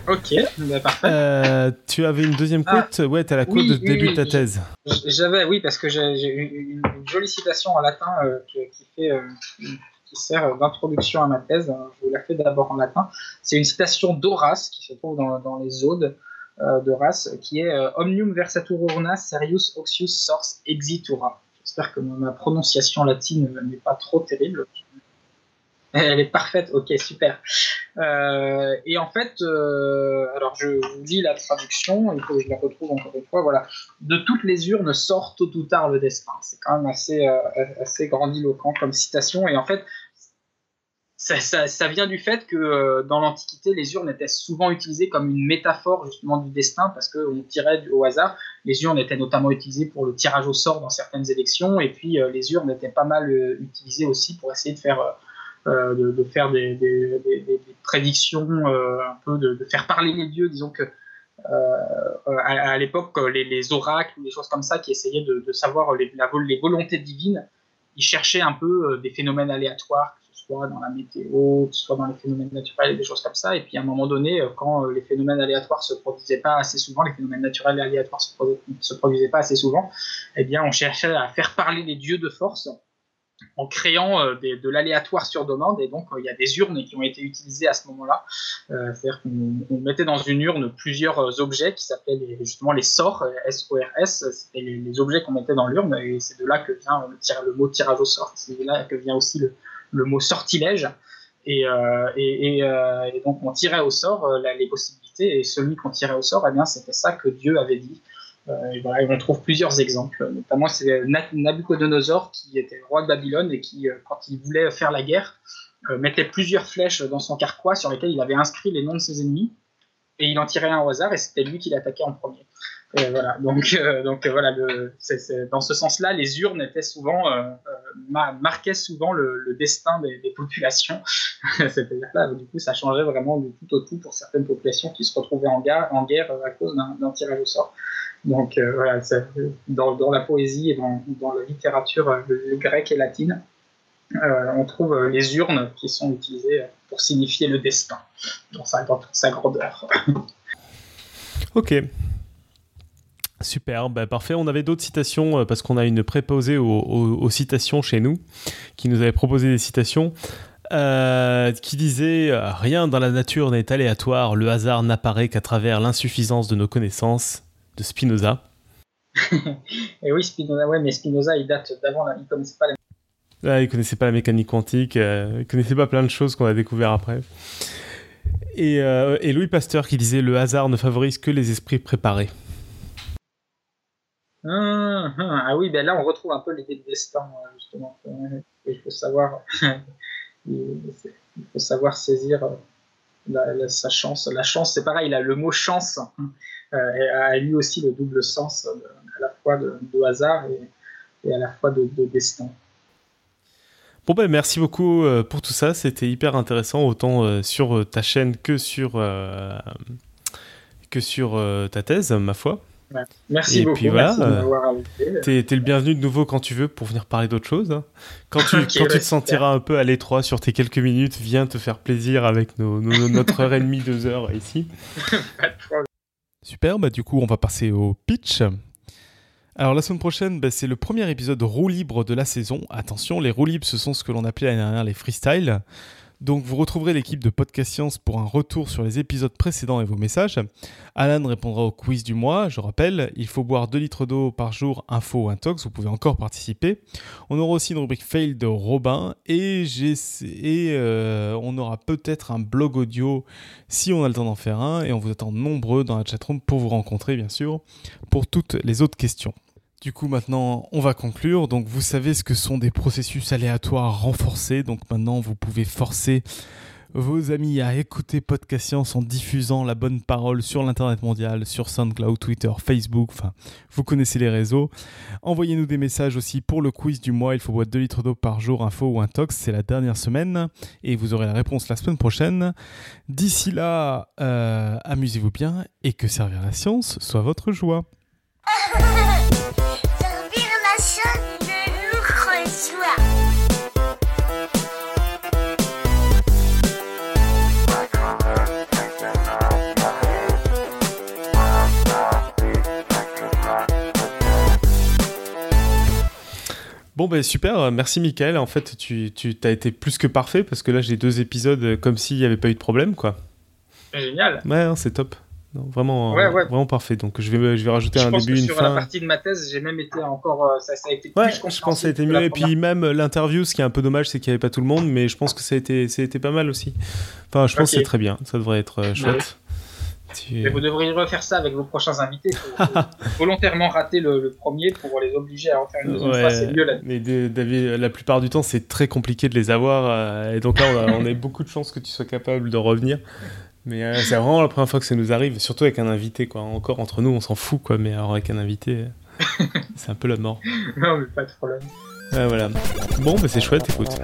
Ok, bah, parfait.
Euh, tu avais une deuxième ah, quote Ouais, tu as la quote de début de ta thèse.
J'avais, oui, parce que j'ai, eu une, jolie citation en latin euh, qui, fait, euh, qui sert d'introduction à ma thèse. Je vous la fais d'abord en latin. C'est une citation d'Horace qui se trouve dans, dans les Odes d'Horace, qui est Omnium versatur urna serius oxius sors exitura. J'espère que ma prononciation latine n'est pas trop terrible. Elle est parfaite, ok, super. Euh, et en fait, euh, alors je vous lis la traduction, il faut que je la retrouve encore une fois. Voilà. De toutes les urnes sort tôt ou tard le destin. C'est quand même assez, euh, assez grandiloquent comme citation. Et en fait, ça, ça, ça vient du fait que dans l'Antiquité, les urnes étaient souvent utilisées comme une métaphore justement du destin parce qu'on tirait au hasard. Les urnes étaient notamment utilisées pour le tirage au sort dans certaines élections. Et puis, les urnes étaient pas mal utilisées aussi pour essayer de faire euh, de, faire des, prédictions, euh, un peu de, faire parler les dieux. Disons que euh, à, l'époque, les, oracles ou des choses comme ça qui essayaient de, savoir les, les volontés divines, ils cherchaient un peu des phénomènes aléatoires, que ce soit dans la météo, que ce soit dans les phénomènes naturels, des choses comme ça. Et puis à un moment donné, quand les phénomènes aléatoires se produisaient pas assez souvent, les phénomènes naturels et aléatoires se, se produisaient pas assez souvent, eh bien on cherchait à faire parler les dieux de force en créant euh, de l'aléatoire sur demande. Et donc, euh, il y a des urnes qui ont été utilisées à ce moment-là. Euh, c'est-à-dire qu'on mettait dans une urne plusieurs objets qui s'appelaient justement les sorts, S-O-R-S. C'était les, objets qu'on mettait dans l'urne. Et c'est de là que vient le, mot tirage au sort. C'est de là que vient aussi le, mot sortilège. Et, et, donc, on tirait au sort les possibilités. Et celui qu'on tirait au sort, eh bien, c'était ça que Dieu avait dit. Euh, et on trouve plusieurs exemples. Notamment, c'est Nabucodonosor qui était roi de Babylone et qui, euh, quand il voulait faire la guerre, euh, mettait plusieurs flèches dans son carquois sur lesquelles il avait inscrit les noms de ses ennemis et il en tirait un au hasard et c'était lui qui l'attaquait en premier. donc, dans ce sens-là, les urnes étaient souvent, marquaient souvent le, destin des, populations. C'est-à-dire du coup, ça changeait vraiment du tout au tout pour certaines populations qui se retrouvaient en en guerre à cause d'un tirage au sort. Donc euh, voilà, dans, la poésie et dans, la littérature euh, grecque et latine, euh, on trouve les urnes qui sont utilisées pour signifier le destin dans sa, toute sa grandeur.
ok. Super, bah, parfait. On avait d'autres citations parce qu'on a une préposée aux, aux, citations chez nous qui nous avait proposé des citations. qui disait Rien dans la nature n'est aléatoire, le hasard n'apparaît qu'à travers l'insuffisance de nos connaissances de Spinoza.
et oui, Spinoza, ouais, mais Spinoza, il date d'avant, il connaissait pas la...
Ah, il connaissait pas la mécanique quantique, euh, il connaissait pas plein de choses qu'on a découvert après. Et, euh, et, Louis Pasteur qui disait le hasard ne favorise que les esprits préparés.
Ah, ah, ah oui, ben là on retrouve un peu l'idée de destin euh, justement. Il faut savoir, il faut savoir saisir sa chance. La chance, c'est pareil, là, le mot chance euh, a lui aussi le double sens euh, à la fois de, hasard et, à la fois de, destin.
Bon ben merci beaucoup euh, pour tout ça, c'était hyper intéressant autant sur ta chaîne que sur que sur ta thèse, ma foi.
Merci beaucoup. Puis voilà,
tu es, le bienvenu de nouveau quand tu veux pour venir parler d'autre chose. Hein. Quand tu, quand tu te sentiras un peu à l'étroit sur tes quelques minutes, viens te faire plaisir avec nos, notre heure et demie, deux heures ici.
Super, bah du coup on va passer au pitch. Alors la semaine prochaine, bah, c'est le premier épisode roue libre de la saison. Attention, les roues libres, ce sont ce que l'on appelait l'année dernière les freestyles. Donc vous retrouverez l'équipe de Podcast Science pour un retour sur les épisodes précédents et vos messages. Alan répondra au quiz du mois, je rappelle, il faut boire 2 litres d'eau par jour, info ou intox, vous pouvez encore participer. On aura aussi une rubrique fail de Robin et, euh, on aura peut-être un blog audio si on a le temps d'en faire un et on vous attend nombreux dans la chatroom pour vous rencontrer bien sûr pour toutes les autres questions. Du coup, maintenant, on va conclure. Donc, vous savez ce que sont des processus aléatoires renforcés. Donc, maintenant, vous pouvez forcer vos amis à écouter Podcast Science en diffusant la bonne parole sur l'Internet mondial, sur SoundCloud, Twitter, Facebook. Enfin, vous connaissez les réseaux. Envoyez-nous des messages aussi pour le quiz du mois. Il faut boire 2 litres d'eau par jour, info ou intox. C'est la dernière semaine. Et vous aurez la réponse la semaine prochaine. D'ici là, euh, amusez-vous bien et que servir la science soit votre joie. Bon ben super, merci Michael. En fait, tu, tu as été plus que parfait parce que là j'ai deux épisodes comme s'il n'y avait pas eu de problème quoi.
Génial.
Ouais, hein, c'est top. vraiment, vraiment parfait. Donc je vais, je vais rajouter un début, une
sur
fin.
Sur la partie de ma thèse, j'ai même été encore, euh, ça, ça a été
ouais, je pense que ça a été mieux. Et puis même l'interview, ce qui est un peu dommage, c'est qu'il n'y avait pas tout le monde, mais je pense que ça a été, ça a été pas mal aussi. Enfin, je pense que c'est très bien. Ça devrait être euh,
mais vous devriez refaire ça avec vos prochains invités. Volontairement rater le, premier pour les obliger à en faire une deuxième fois, c'est mieux. Là.
Mais David, la plupart du temps, c'est très compliqué de les avoir. Euh, et donc là, on a, beaucoup de chance que tu sois capable de revenir. Mais euh, c'est vraiment la première fois que ça nous arrive, surtout avec un invité. Quoi. Encore entre nous, on s'en fout, quoi, mais alors avec un invité, c'est un peu la mort.
Non, mais pas de problème.
Voilà. Bon, bah, c'est chouette, écoute.